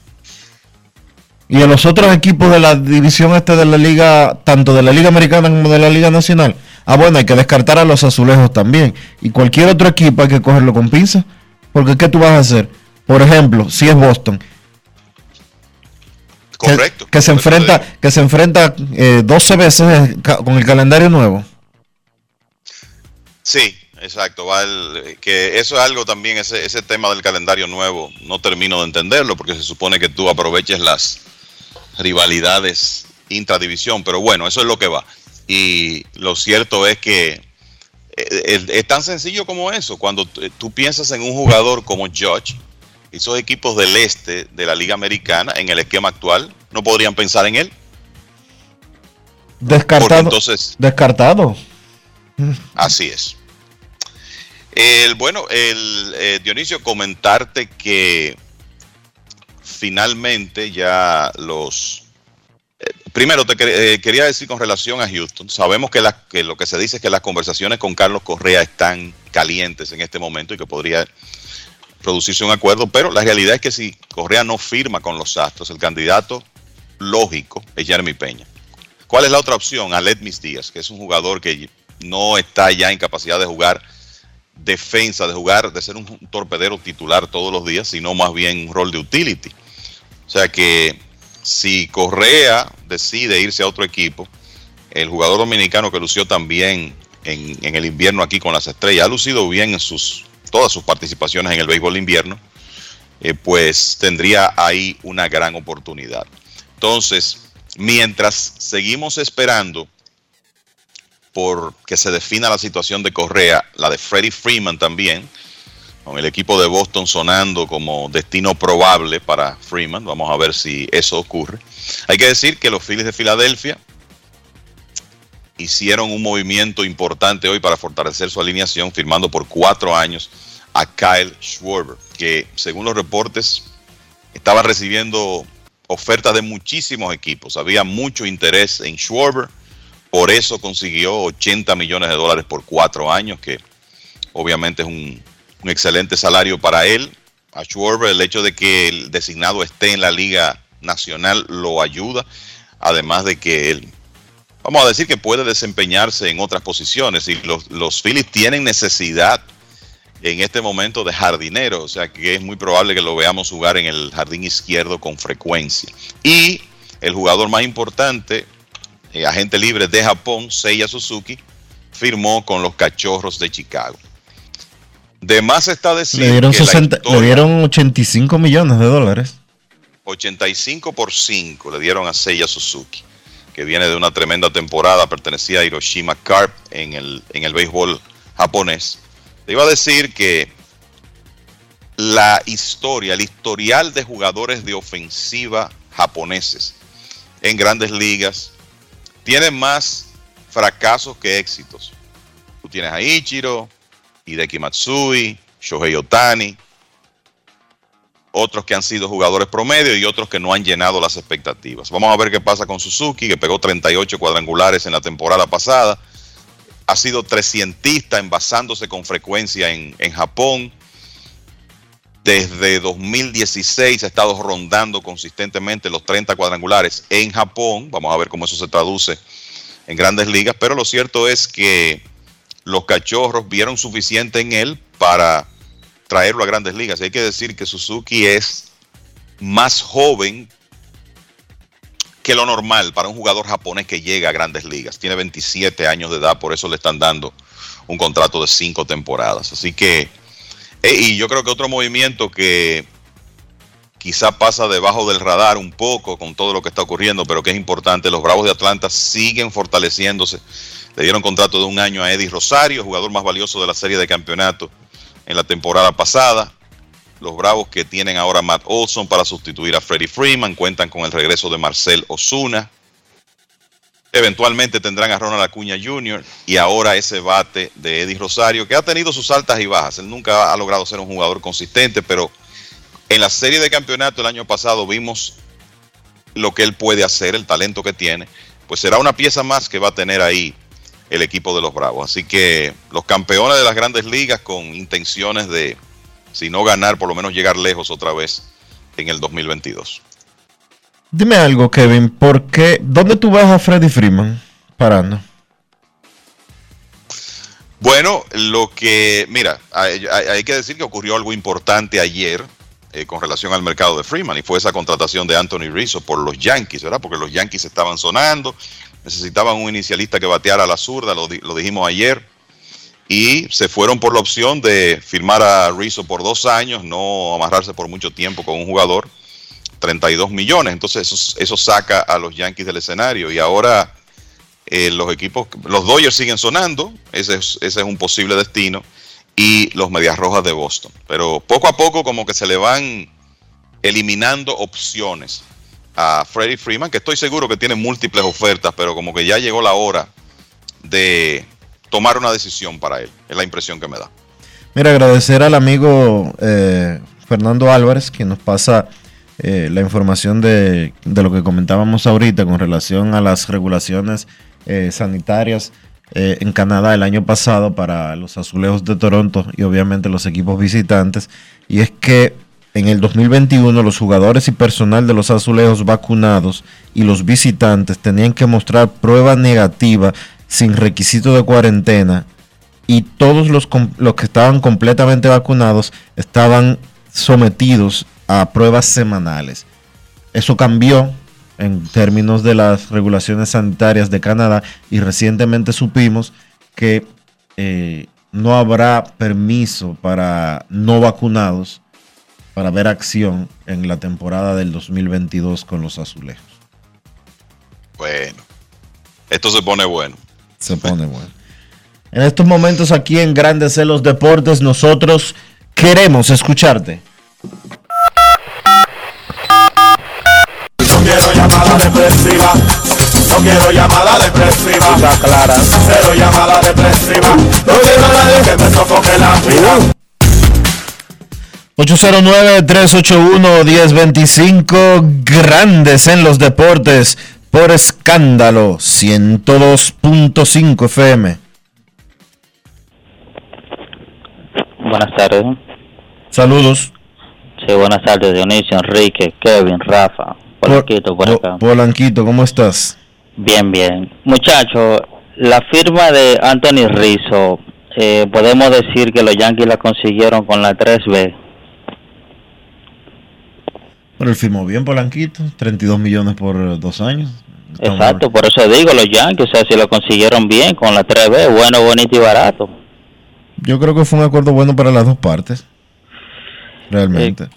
Y a los otros equipos de la división este de la liga, tanto de la liga americana como de la liga nacional. Ah, bueno, hay que descartar a los azulejos también. Y cualquier otro equipo hay que cogerlo con pinza. Porque ¿qué tú vas a hacer? Por ejemplo, si es Boston. que- Correcto. Que, se enfrenta, que se enfrenta eh, 12 veces eh, con el calendario nuevo. Sí, exacto. Va el- que eso es algo también, ese, ese tema del calendario nuevo, no termino de entenderlo porque se supone que tú aproveches las rivalidades intradivisión, pero bueno, eso es lo que va. Y lo cierto es que eh, es, tan sencillo como eso. Cuando tú piensas en un jugador como Judge, esos equipos del este de la Liga Americana, en el esquema actual, no podrían pensar en él. Descartado. Porque entonces- Descartado. Así es. El, bueno, el, eh, Dionisio, comentarte que finalmente ya los... eh, primero, te eh, quería decir con relación a Houston, sabemos que, que lo que se dice es que las conversaciones con Carlos Correa están calientes en este momento y que podría producirse un acuerdo, pero la realidad es que si Correa no firma con los Astros, el candidato lógico es Jeremy Peña. ¿Cuál es la otra opción? Alet Mis Díaz, que es un jugador que no está ya en capacidad de jugar defensa, de jugar, de ser un torpedero titular todos los días, sino más bien un rol de utility. O sea que si Correa decide irse a otro equipo, el jugador dominicano que lució también en, en el invierno aquí con las estrellas, ha lucido bien en sus todas sus participaciones en el béisbol de invierno, eh, pues tendría ahí una gran oportunidad. Entonces, mientras seguimos esperando por que se defina la situación de Correa, la de Freddie Freeman también, con el equipo de Boston sonando como destino probable para Freeman, vamos a ver si eso ocurre. Hay que decir que los Phillies de Filadelfia hicieron un movimiento importante hoy para fortalecer su alineación, firmando por cuatro años a Kyle Schwarber, que según los reportes estaba recibiendo ofertas de muchísimos equipos. Había mucho interés en Schwarber, por eso consiguió 80 millones de dólares por cuatro años, que obviamente es un, un excelente salario para él. A Schwarber el hecho de que el designado esté en la Liga Nacional lo ayuda, además de que él vamos a decir que puede desempeñarse en otras posiciones y los, los Phillies tienen necesidad en este momento de jardinero, o sea que es muy probable que lo veamos jugar en el jardín izquierdo con frecuencia. Y el jugador más importante, eh, agente libre de Japón, Seiya Suzuki, firmó con los Cachorros de Chicago. De más está decir Le dieron, que la 60 historia- le dieron 85 millones de dólares. 85 por 5 le dieron a Seiya Suzuki, que viene de una tremenda temporada, pertenecía a Hiroshima Carp en el, en el béisbol japonés. Te iba a decir que la historia, el historial de jugadores de ofensiva japoneses en grandes ligas tiene más fracasos que éxitos. Tú tienes a Ichiro, Hideki Matsui, Shohei Otani, otros que han sido jugadores promedio y otros que no han llenado las expectativas. Vamos a ver qué pasa con Suzuki, que pegó 38 cuadrangulares en la temporada pasada. Ha sido trescientista envasándose con frecuencia en, en Japón. Desde 2016 ha estado rondando consistentemente los 30 cuadrangulares en Japón. Vamos a ver cómo eso se traduce en grandes ligas. Pero lo cierto es que los cachorros vieron suficiente en él para traerlo a grandes ligas. Hay que decir que Suzuki es más joven que lo normal para un jugador japonés que llega a grandes ligas. Tiene 27 años de edad, por eso le están dando un contrato de cinco temporadas. Así que, eh, y yo creo que otro movimiento que quizá pasa debajo del radar un poco con todo lo que está ocurriendo, pero que es importante, los Bravos de Atlanta siguen fortaleciéndose. Le dieron contrato de un año a Eddie Rosario, jugador más valioso de la serie de campeonato en la temporada pasada. Los Bravos que tienen ahora Matt Olson para sustituir a Freddie Freeman cuentan con el regreso de Marcel Osuna. Eventualmente tendrán a Ronald Acuña Jr. y ahora ese bate de Eddie Rosario que ha tenido sus altas y bajas. Él nunca ha logrado ser un jugador consistente, pero en la serie de campeonato el año pasado vimos lo que él puede hacer, el talento que tiene. Pues será una pieza más que va a tener ahí el equipo de los Bravos. Así que los campeones de las grandes ligas con intenciones de, si no ganar, por lo menos llegar lejos otra vez en el 2022. Dime algo, Kevin, ¿por qué? ¿Dónde tú ves a Freddie Freeman parando? Bueno, lo que, mira, hay que decir que ocurrió algo importante ayer eh, con relación al mercado de Freeman y fue esa contratación de Anthony Rizzo por los Yankees, ¿verdad? Porque los Yankees estaban sonando, necesitaban un inicialista que bateara a la zurda, lo, di- lo dijimos ayer, y se fueron por la opción de firmar a Rizzo por dos años, no amarrarse por mucho tiempo con un jugador, 32 millones, entonces eso, saca a los Yankees del escenario. Y ahora eh, los equipos, los Dodgers siguen sonando, ese es, ese es un posible destino, y los Medias Rojas de Boston. Pero poco a poco como que se le van eliminando opciones a Freddie Freeman, que estoy seguro que tiene múltiples ofertas, pero como que ya llegó la hora de tomar una decisión para él, es la impresión que me da. Mira, agradecer al amigo eh, Fernando Álvarez, que nos pasa eh, la información de, de lo que comentábamos ahorita con relación a las regulaciones eh, sanitarias en Canadá el año pasado para los azulejos de Toronto y obviamente los equipos visitantes. Y es que en el 2021 los jugadores y personal de los azulejos vacunados y los visitantes tenían que mostrar prueba negativa sin requisito de cuarentena y todos los, los que estaban completamente vacunados estaban sometidos a pruebas semanales. Eso cambió en términos de las regulaciones sanitarias de Canadá y recientemente supimos que eh, no habrá permiso para no vacunados para ver acción en la temporada del 2022 con los azulejos. Bueno, esto se pone bueno. Se pone bueno. En estos momentos aquí en Grandes Celos Deportes nosotros queremos escucharte. No quiero llamada depresiva. No quiero llamada depresiva. Está clara. Cero llamada depresiva. No quiero a nadie que me sofoque la vida. 809-381-1025 Grandes en los Deportes por escándalo 102.5 FM. Buenas tardes. Saludos. Sí, buenas tardes, Dionisio, Enrique, Kevin, Rafa, Polanquito por acá. Polanquito, ¿cómo estás? Bien, bien. Muchachos, la firma de Anthony Rizzo, eh, podemos decir que los Yankees la consiguieron con la 3B. Bueno, él firmó bien Polanquito, 32 millones por dos años. Exacto, por eso digo los Yankees, o sea, si lo consiguieron bien con la 3B, bueno, bonito y barato. Yo creo que fue un acuerdo bueno para las dos partes. Realmente.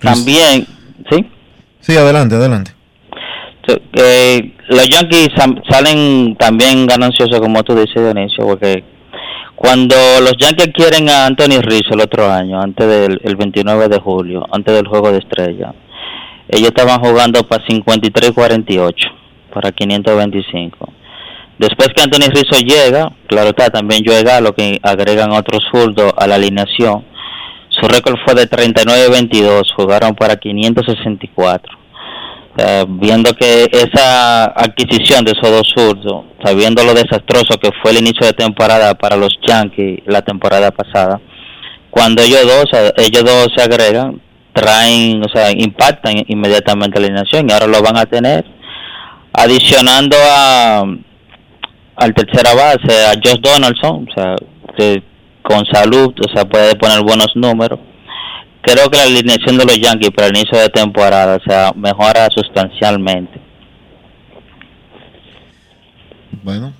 También, ¿sí? Sí, adelante, adelante. Eh, los Yankees salen también gananciosos, como tú dices, Dionisio, porque cuando los Yankees quieren a Anthony Rizzo el otro año, antes del el 29 de julio, antes del juego de estrella, ellos estaban jugando para 53-48, para 525. Después que Anthony Rizzo llega, claro está, también llega lo que agregan otros zurdos a la alineación. Su récord fue de 39-22, jugaron para 564. Eh, viendo que esa adquisición de esos dos zurdos, sabiendo lo desastroso que fue el inicio de temporada para los Yankees la temporada pasada, cuando ellos dos, eh, ellos dos se agregan, traen, o sea, impactan inmediatamente la alineación y ahora lo van a tener adicionando a al tercera base, a Josh Donaldson, o sea, que con salud, o sea, puede poner buenos números. Creo que la alineación de los Yankees para el inicio de temporada, o sea, mejora sustancialmente. Bueno.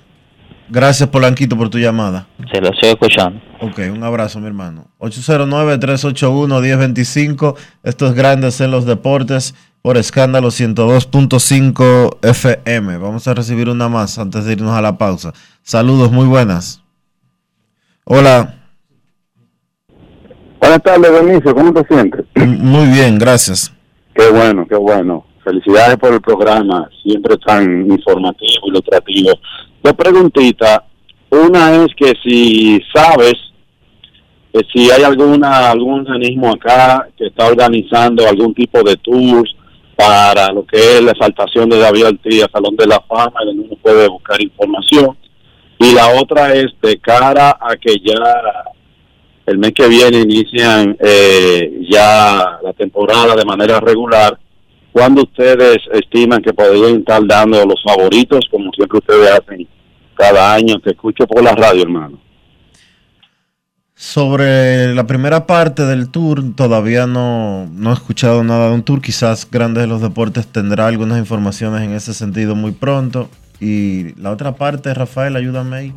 Gracias, Polanquito, por tu llamada. Se lo estoy escuchando. Ok, un abrazo, mi hermano. 809-381-1025. Estos grandes en los deportes por escándalo 102.5 FM. Vamos a recibir una más antes de irnos a la pausa. Saludos, muy buenas. Hola. Buenas tardes, Benicio. ¿Cómo te sientes? Muy bien, gracias. Qué bueno, qué bueno. Felicidades por el programa, siempre tan informativo y ilustrativo. Dos preguntitas. Una es que si sabes que si hay alguna algún organismo acá que está organizando algún tipo de tours para lo que es la exaltación de David Ortiz al Salón de la Fama, donde uno puede buscar información. Y la otra es de cara a que ya el mes que viene inician eh, ya la temporada de manera regular. ¿Cuándo ustedes estiman que podrían estar dando los favoritos, como siempre ustedes hacen cada año? Te escucho por la radio, hermano. Sobre la primera parte del tour, todavía no, no he escuchado nada de un tour. Quizás Grandes de los Deportes tendrá algunas informaciones en ese sentido muy pronto. Y la otra parte, Rafael, ayúdame ahí.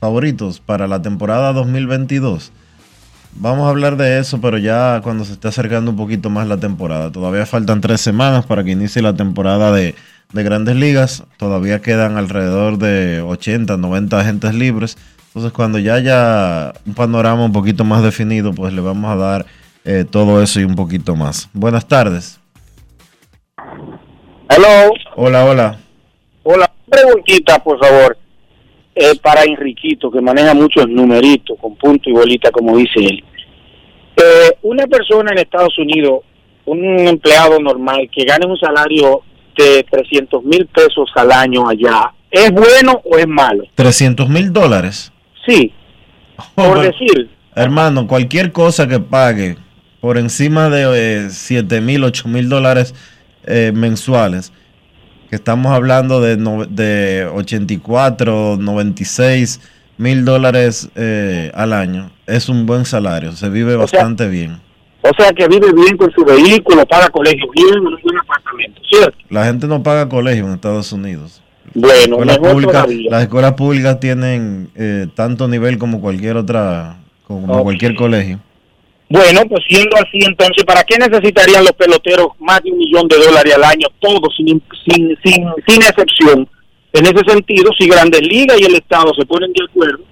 Favoritos para la temporada 2022. Vamos a hablar de eso, pero ya cuando se esté acercando un poquito más la temporada. Todavía faltan tres semanas para que inicie la temporada de, de grandes ligas. Todavía quedan alrededor de 80, 90 agentes libres. Entonces, cuando ya haya un panorama un poquito más definido, pues le vamos a dar eh, todo eso y un poquito más. Buenas tardes. Hello. Hola, hola. Hola, preguntita, por favor. Eh, para Enriquito, que maneja muchos numeritos con punto y bolita, como dice él. Eh, una persona en Estados Unidos, un empleado normal, que gane un salario de 300 mil pesos al año allá, ¿es bueno o es malo? 300 mil dólares. Sí, por decir. Hermano, cualquier cosa que pague por encima de 7 mil, 8 mil dólares eh, mensuales, que estamos hablando de, no- de 84, 96 mil dólares eh, al año es un buen salario, se vive O sea- bastante bien. O sea que vive bien con su vehículo, paga colegio bien, en un buen apartamento, ¿cierto? La gente no paga colegio en Estados Unidos. Bueno, Las escuelas públicas, las escuelas públicas tienen eh, tanto nivel como cualquier otra, como cualquier colegio. Bueno, pues siendo así, entonces, ¿para qué necesitarían los peloteros más de un millón de dólares al año, todos, sin, sin, sin, sin excepción? En ese sentido, si Grandes Ligas y el Estado se ponen de acuerdo,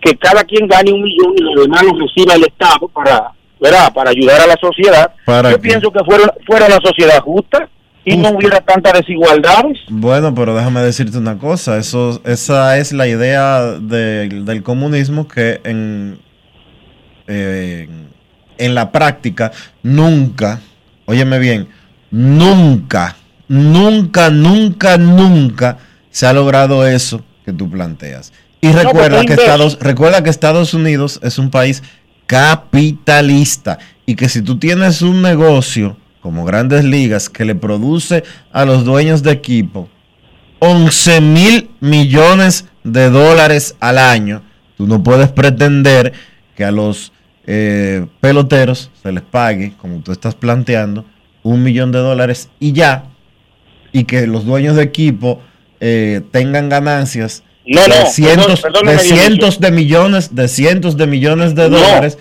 que cada quien gane un millón y los demás los reciba el Estado para, ¿verdad? para ayudar a la sociedad, ¿Para yo qué? pienso que fuera, fuera una sociedad justa y no hubiera tantas desigualdades. Bueno, pero déjame decirte una cosa, eso, esa es la idea de- del comunismo que en, eh, en la práctica nunca, óyeme bien, nunca, nunca, nunca, nunca se ha logrado eso que tú planteas. Y recuerda que. Estados, recuerda que Estados Unidos es un país capitalista y que si tú tienes un negocio como Grandes Ligas que le produce a los dueños de equipo 11 mil millones de dólares al año, tú no puedes pretender que a los eh, peloteros se les pague, como tú estás planteando, un millón de dólares y ya, y que los dueños de equipo eh, tengan ganancias No, no, de cientos, perdón- de cientos de millones, de cientos de millones de No. dólares,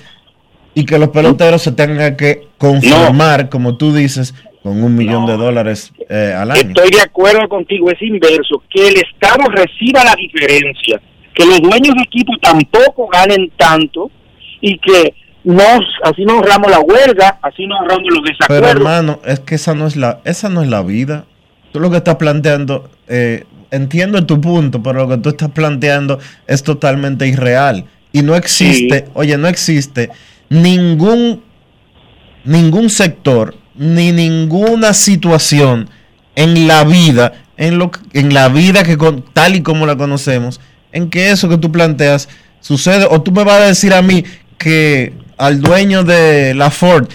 y que los peloteros se tengan que conformar, como tú dices, con un millón de dólares eh, al año. Estoy de acuerdo contigo, es inverso, que el Estado reciba la diferencia, que los dueños de equipo tampoco ganen tanto y que nos, así nos ahorramos la huelga, así nos ahorramos los Pero desacuerdos. hermano, es que esa no es la, esa no es la vida. Tú lo que estás planteando, eh, entiendo tu punto, pero lo que tú estás planteando es totalmente irreal. Y no existe, oye, no existe ningún, ningún sector, ni ninguna situación en la vida, en, lo, en la vida que con- tal y como la conocemos, en que eso que tú planteas sucede. O tú me vas a decir a mí que al dueño de la Ford,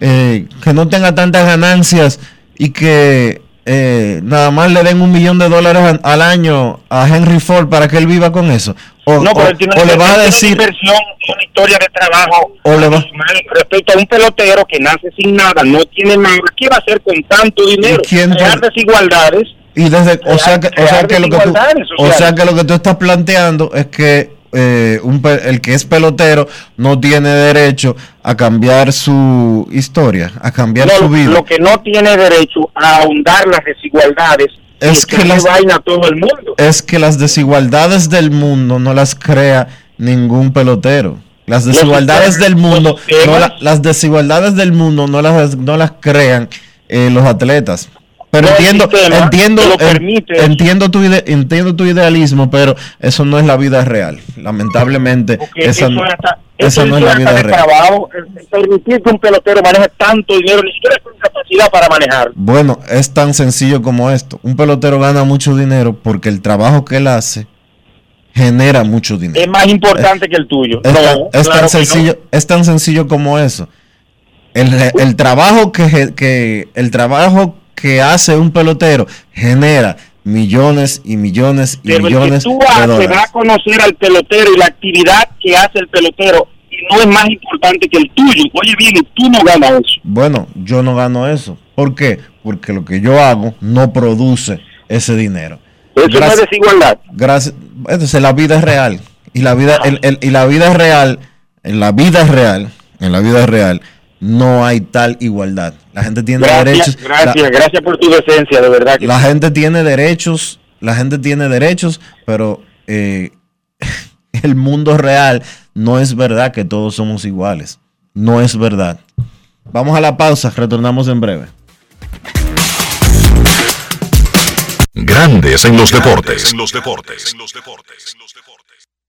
eh, que no tenga tantas ganancias y que eh, nada más le den un millón de dólares al año a Henry Ford para que él viva con eso. O, no, pero tiene o le vas a decir, una inversión, una historia de trabajo o le va- abismal respecto a un pelotero que nace sin nada, no tiene nada. ¿Qué va a hacer con tanto dinero? ¿Y quién Crear desigualdades. Y desde, o sea que, o sea que lo que tú, o sea que lo que tú estás planteando es que eh, un el que es pelotero no tiene derecho a cambiar su historia, a cambiar No, su vida. lo que no tiene derecho a ahondar las desigualdades Es que que las- vaina todo el mundo. es que las desigualdades del mundo no las crea ningún pelotero. Las desigualdades del mundo, no la- las desigualdades del mundo no las, no las crean eh, los atletas. Pero No, entiendo, sistema entiendo, lo permite entiendo tu ide- entiendo tu idealismo, pero eso no es la vida real. Lamentablemente, esa, eso no, es hasta- esa eso no es la vida real. eh, permitir que un pelotero maneje tanto dinero, ni siquiera con capacidad para manejar. Bueno, es tan sencillo como esto. Un pelotero gana mucho dinero porque el trabajo que él hace genera mucho dinero. Es más importante que el tuyo. Es, no, tan, es claro tan que sencillo, es tan sencillo como eso. El, el trabajo que, que el trabajo que hace un pelotero genera millones y millones y Pero el que millones tú de haces va a conocer al pelotero y la actividad que hace el pelotero y no es más importante que el tuyo. Oye bien, y tú no ganas eso. Bueno, yo no gano eso. ¿Por qué? Porque lo que yo hago no produce ese dinero. Eso no es desigualdad. Gracias. Entonces la vida es real y la vida el- el- y la vida es real. En la vida real, en la vida real no hay tal igualdad. La gente tiene Gracias, derechos. gracias, la- gracias por tu decencia, de verdad. que la gente tiene derechos, la gente tiene derechos, pero eh, el mundo real no es verdad que todos somos iguales. No es verdad. Vamos a la pausa, retornamos en breve. Grandes en los deportes. los deportes.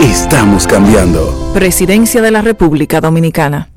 Estamos cambiando. Presidencia de la República Dominicana.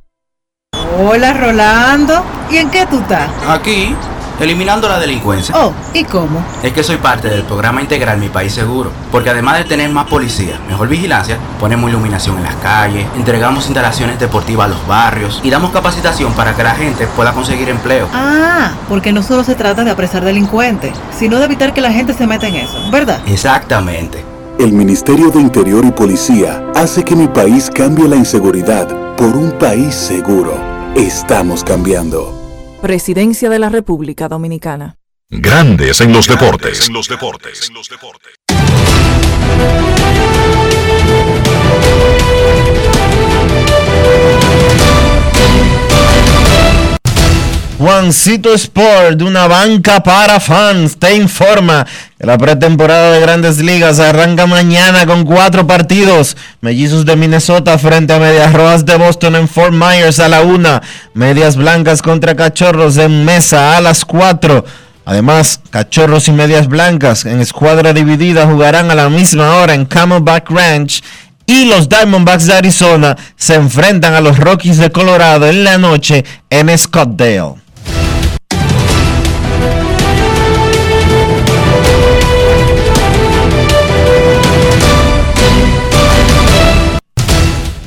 Hola Rolando, ¿y en qué tú estás? Aquí, eliminando la delincuencia. Oh, ¿y cómo? Es que soy parte del programa integral Mi País Seguro, porque además de tener más policía, mejor vigilancia, ponemos iluminación en las calles, entregamos instalaciones deportivas a los barrios y damos capacitación para que la gente pueda conseguir empleo. Ah, porque no solo se trata de apresar delincuentes, sino de evitar que la gente se meta en eso, ¿verdad? Exactamente. El Ministerio de Interior y Policía hace que mi país cambie la inseguridad por un país seguro. Estamos cambiando. Presidencia de la República Dominicana. Grandes en los deportes. los deportes. Juancito Sport, una banca para fans, te informa que la pretemporada de grandes ligas arranca mañana con cuatro partidos. Mellizos de Minnesota frente a Medias Rojas de Boston en Fort Myers a la una. Medias Blancas contra Cachorros en Mesa a las cuatro. Además, Cachorros y Medias Blancas en escuadra dividida jugarán a la misma hora en Camelback Ranch y los Diamondbacks de Arizona se enfrentan a los Rockies de Colorado en la noche en Scottsdale.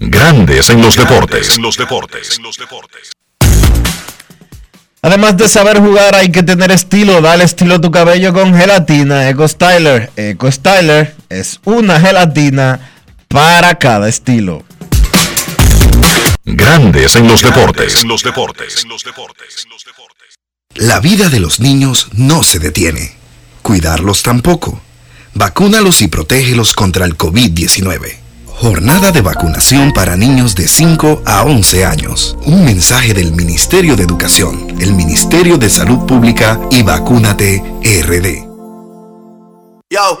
Grandes en los deportes. los deportes. Además de saber jugar, hay que tener estilo. Dale estilo a tu cabello con gelatina Eco Styler. Eco Styler es una gelatina para cada estilo. Grandes en los deportes. los deportes. La vida de los niños no se detiene. Cuidarlos tampoco. Vacúnalos y protégelos contra el COVID-19. Jornada de vacunación para niños de 5 a 11 años. Un mensaje del Ministerio de Educación, el Ministerio de Salud Pública y Vacúnate RD. Yo,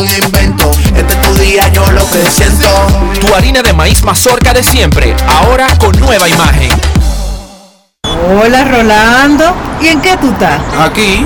invento. Este es tu día, yo lo que siento. Tu harina de maíz mazorca de siempre, ahora con nueva imagen. Hola Rolando, ¿y en qué tú estás? Aquí,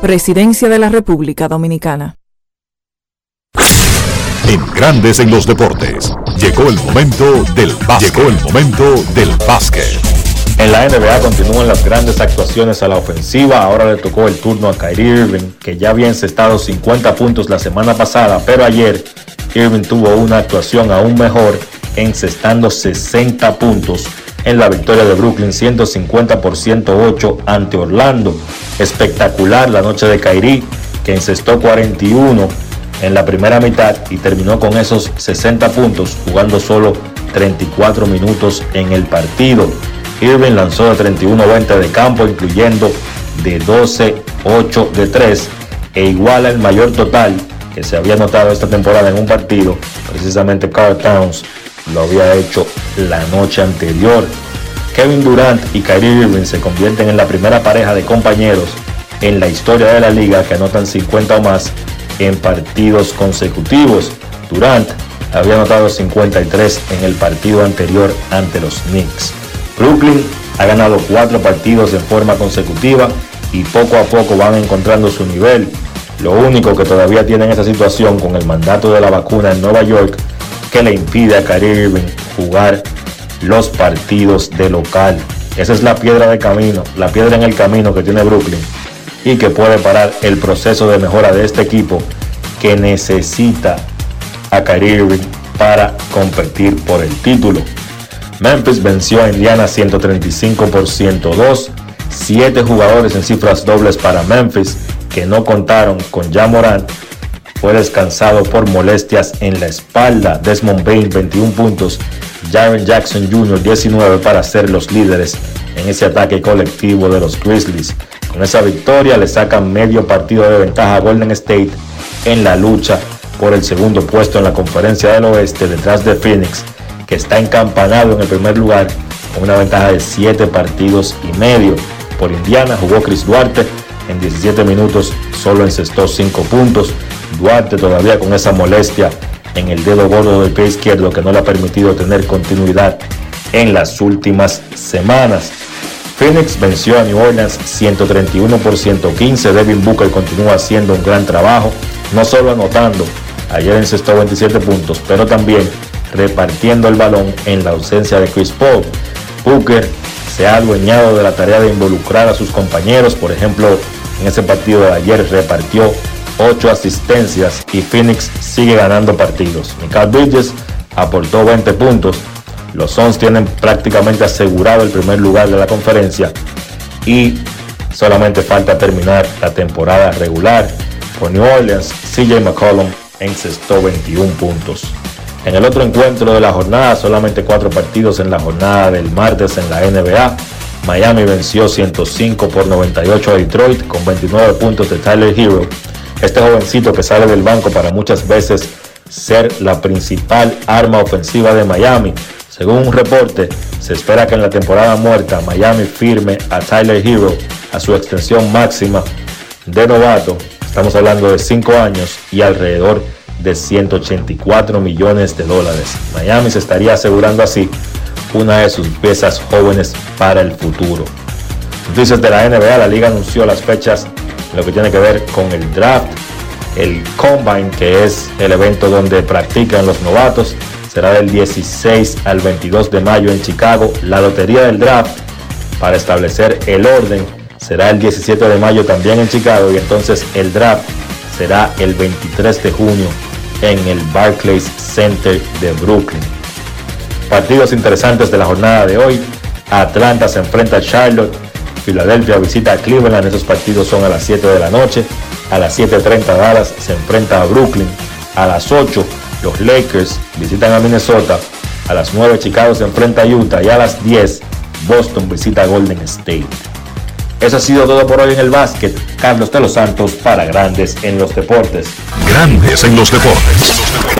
Presidencia de la República Dominicana. En Grandes en los deportes. Llegó el momento del básquet. Llegó el momento del básquet. En la NBA continúan las grandes actuaciones a la ofensiva. Ahora le tocó el turno a Kyrie Irving, que ya había encestado 50 puntos la semana pasada, pero ayer Irving tuvo una actuación aún mejor, encestando 60 puntos en la victoria de Brooklyn 150 por 108 ante Orlando. Espectacular la noche de Kyrie, que encestó 41 en la primera mitad y terminó con esos 60 puntos jugando solo 34 minutos en el partido. Irving lanzó de 31-20 de campo, incluyendo de 12-8 de 3 e iguala el mayor total que se había notado esta temporada en un partido. Precisamente Carl Towns lo había hecho la noche anterior. Kevin Durant y Kyrie Irving se convierten en la primera pareja de compañeros en la historia de la liga que anotan 50 o más en partidos consecutivos. Durant había anotado 53 en el partido anterior ante los Knicks. Brooklyn ha ganado cuatro partidos en forma consecutiva y poco a poco van encontrando su nivel. Lo único que todavía tienen esa situación con el mandato de la vacuna en Nueva York que le impide a Irving jugar los partidos de local. Esa es la piedra de camino, la piedra en el camino que tiene Brooklyn y que puede parar el proceso de mejora de este equipo que necesita a Kyrie para competir por el título. Memphis venció a Indiana 135 por 102. Siete jugadores en cifras dobles para Memphis que no contaron con Ja Morant fue descansado por molestias en la espalda. Desmond Bain 21 puntos, Jaren Jackson Jr. 19 para ser los líderes en ese ataque colectivo de los Grizzlies. Con esa victoria le sacan medio partido de ventaja a Golden State en la lucha por el segundo puesto en la conferencia del oeste detrás de Phoenix, que está encampanado en el primer lugar con una ventaja de 7 partidos y medio. Por Indiana jugó Chris Duarte en 17 minutos, solo encestó 5 puntos. Duarte todavía con esa molestia en el dedo gordo del pie izquierdo que no le ha permitido tener continuidad en las últimas semanas. Phoenix venció a New Orleans 131 por 115. Devin Booker continúa haciendo un gran trabajo, no solo anotando, ayer encestó 27 puntos, pero también repartiendo el balón en la ausencia de Chris Paul. Booker se ha adueñado de la tarea de involucrar a sus compañeros, por ejemplo, en ese partido de ayer repartió 8 asistencias y Phoenix sigue ganando partidos. Michael Bridges aportó 20 puntos. Los Suns tienen prácticamente asegurado el primer lugar de la conferencia y solamente falta terminar la temporada regular. Por New Orleans, CJ McCollum encestó 21 puntos. En el otro encuentro de la jornada, solamente cuatro partidos en la jornada del martes en la NBA. Miami venció 105 por 98 a Detroit con 29 puntos de Tyler Hero este jovencito que sale del banco para muchas veces ser la principal arma ofensiva de Miami. Según un reporte, se espera que en la temporada muerta Miami firme a Tyler Hero a su extensión máxima de novato. Estamos hablando de 5 años y alrededor de 184 millones de dólares. Miami se estaría asegurando así una de sus piezas jóvenes para el futuro. Noticias de la NBA, la liga anunció las fechas lo que tiene que ver con el draft, el combine, que es el evento donde practican los novatos, será del 16 al 22 de mayo en Chicago. La lotería del draft para establecer el orden será el 17 de mayo también en Chicago y entonces el draft será el 23 de junio en el Barclays Center de Brooklyn. Partidos interesantes de la jornada de hoy. Atlanta se enfrenta a Charlotte Filadelfia visita a Cleveland, esos partidos son a las 7 de la noche. A las 7.30 Dallas se enfrenta a Brooklyn. A las 8 los Lakers visitan a Minnesota. A las 9 Chicago se enfrenta a Utah. Y a las 10 Boston visita a Golden State. Eso ha sido todo por hoy en el básquet. Carlos de los Santos para Grandes en los Deportes. Grandes en los Deportes.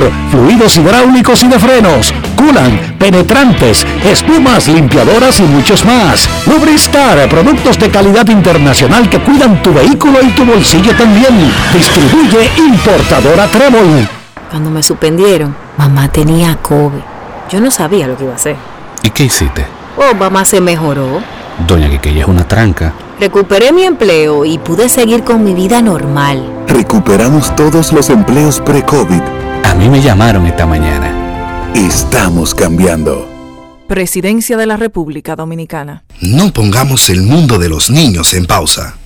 fluidos hidráulicos y de frenos, culan, penetrantes, espumas, limpiadoras y muchos más. Lubristar, productos de calidad internacional que cuidan tu vehículo y tu bolsillo también. Distribuye importadora Trébol. Cuando me suspendieron, mamá tenía COVID. Yo no sabía lo que iba a hacer. ¿Y qué hiciste? Oh, mamá se mejoró. Doña Quiqueya es una tranca. Recuperé mi empleo y pude seguir con mi vida normal. Recuperamos todos los empleos pre-COVID. A mí me llamaron esta mañana. Estamos cambiando. Presidencia de la República Dominicana. No pongamos el mundo de los niños en pausa.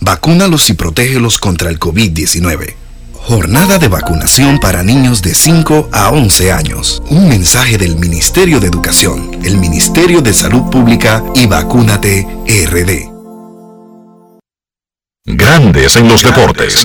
Vacúnalos y protégelos contra el COVID-19. Jornada de vacunación para niños de 5 a 11 años. Un mensaje del Ministerio de Educación, el Ministerio de Salud Pública y Vacúnate RD. Grandes en los deportes.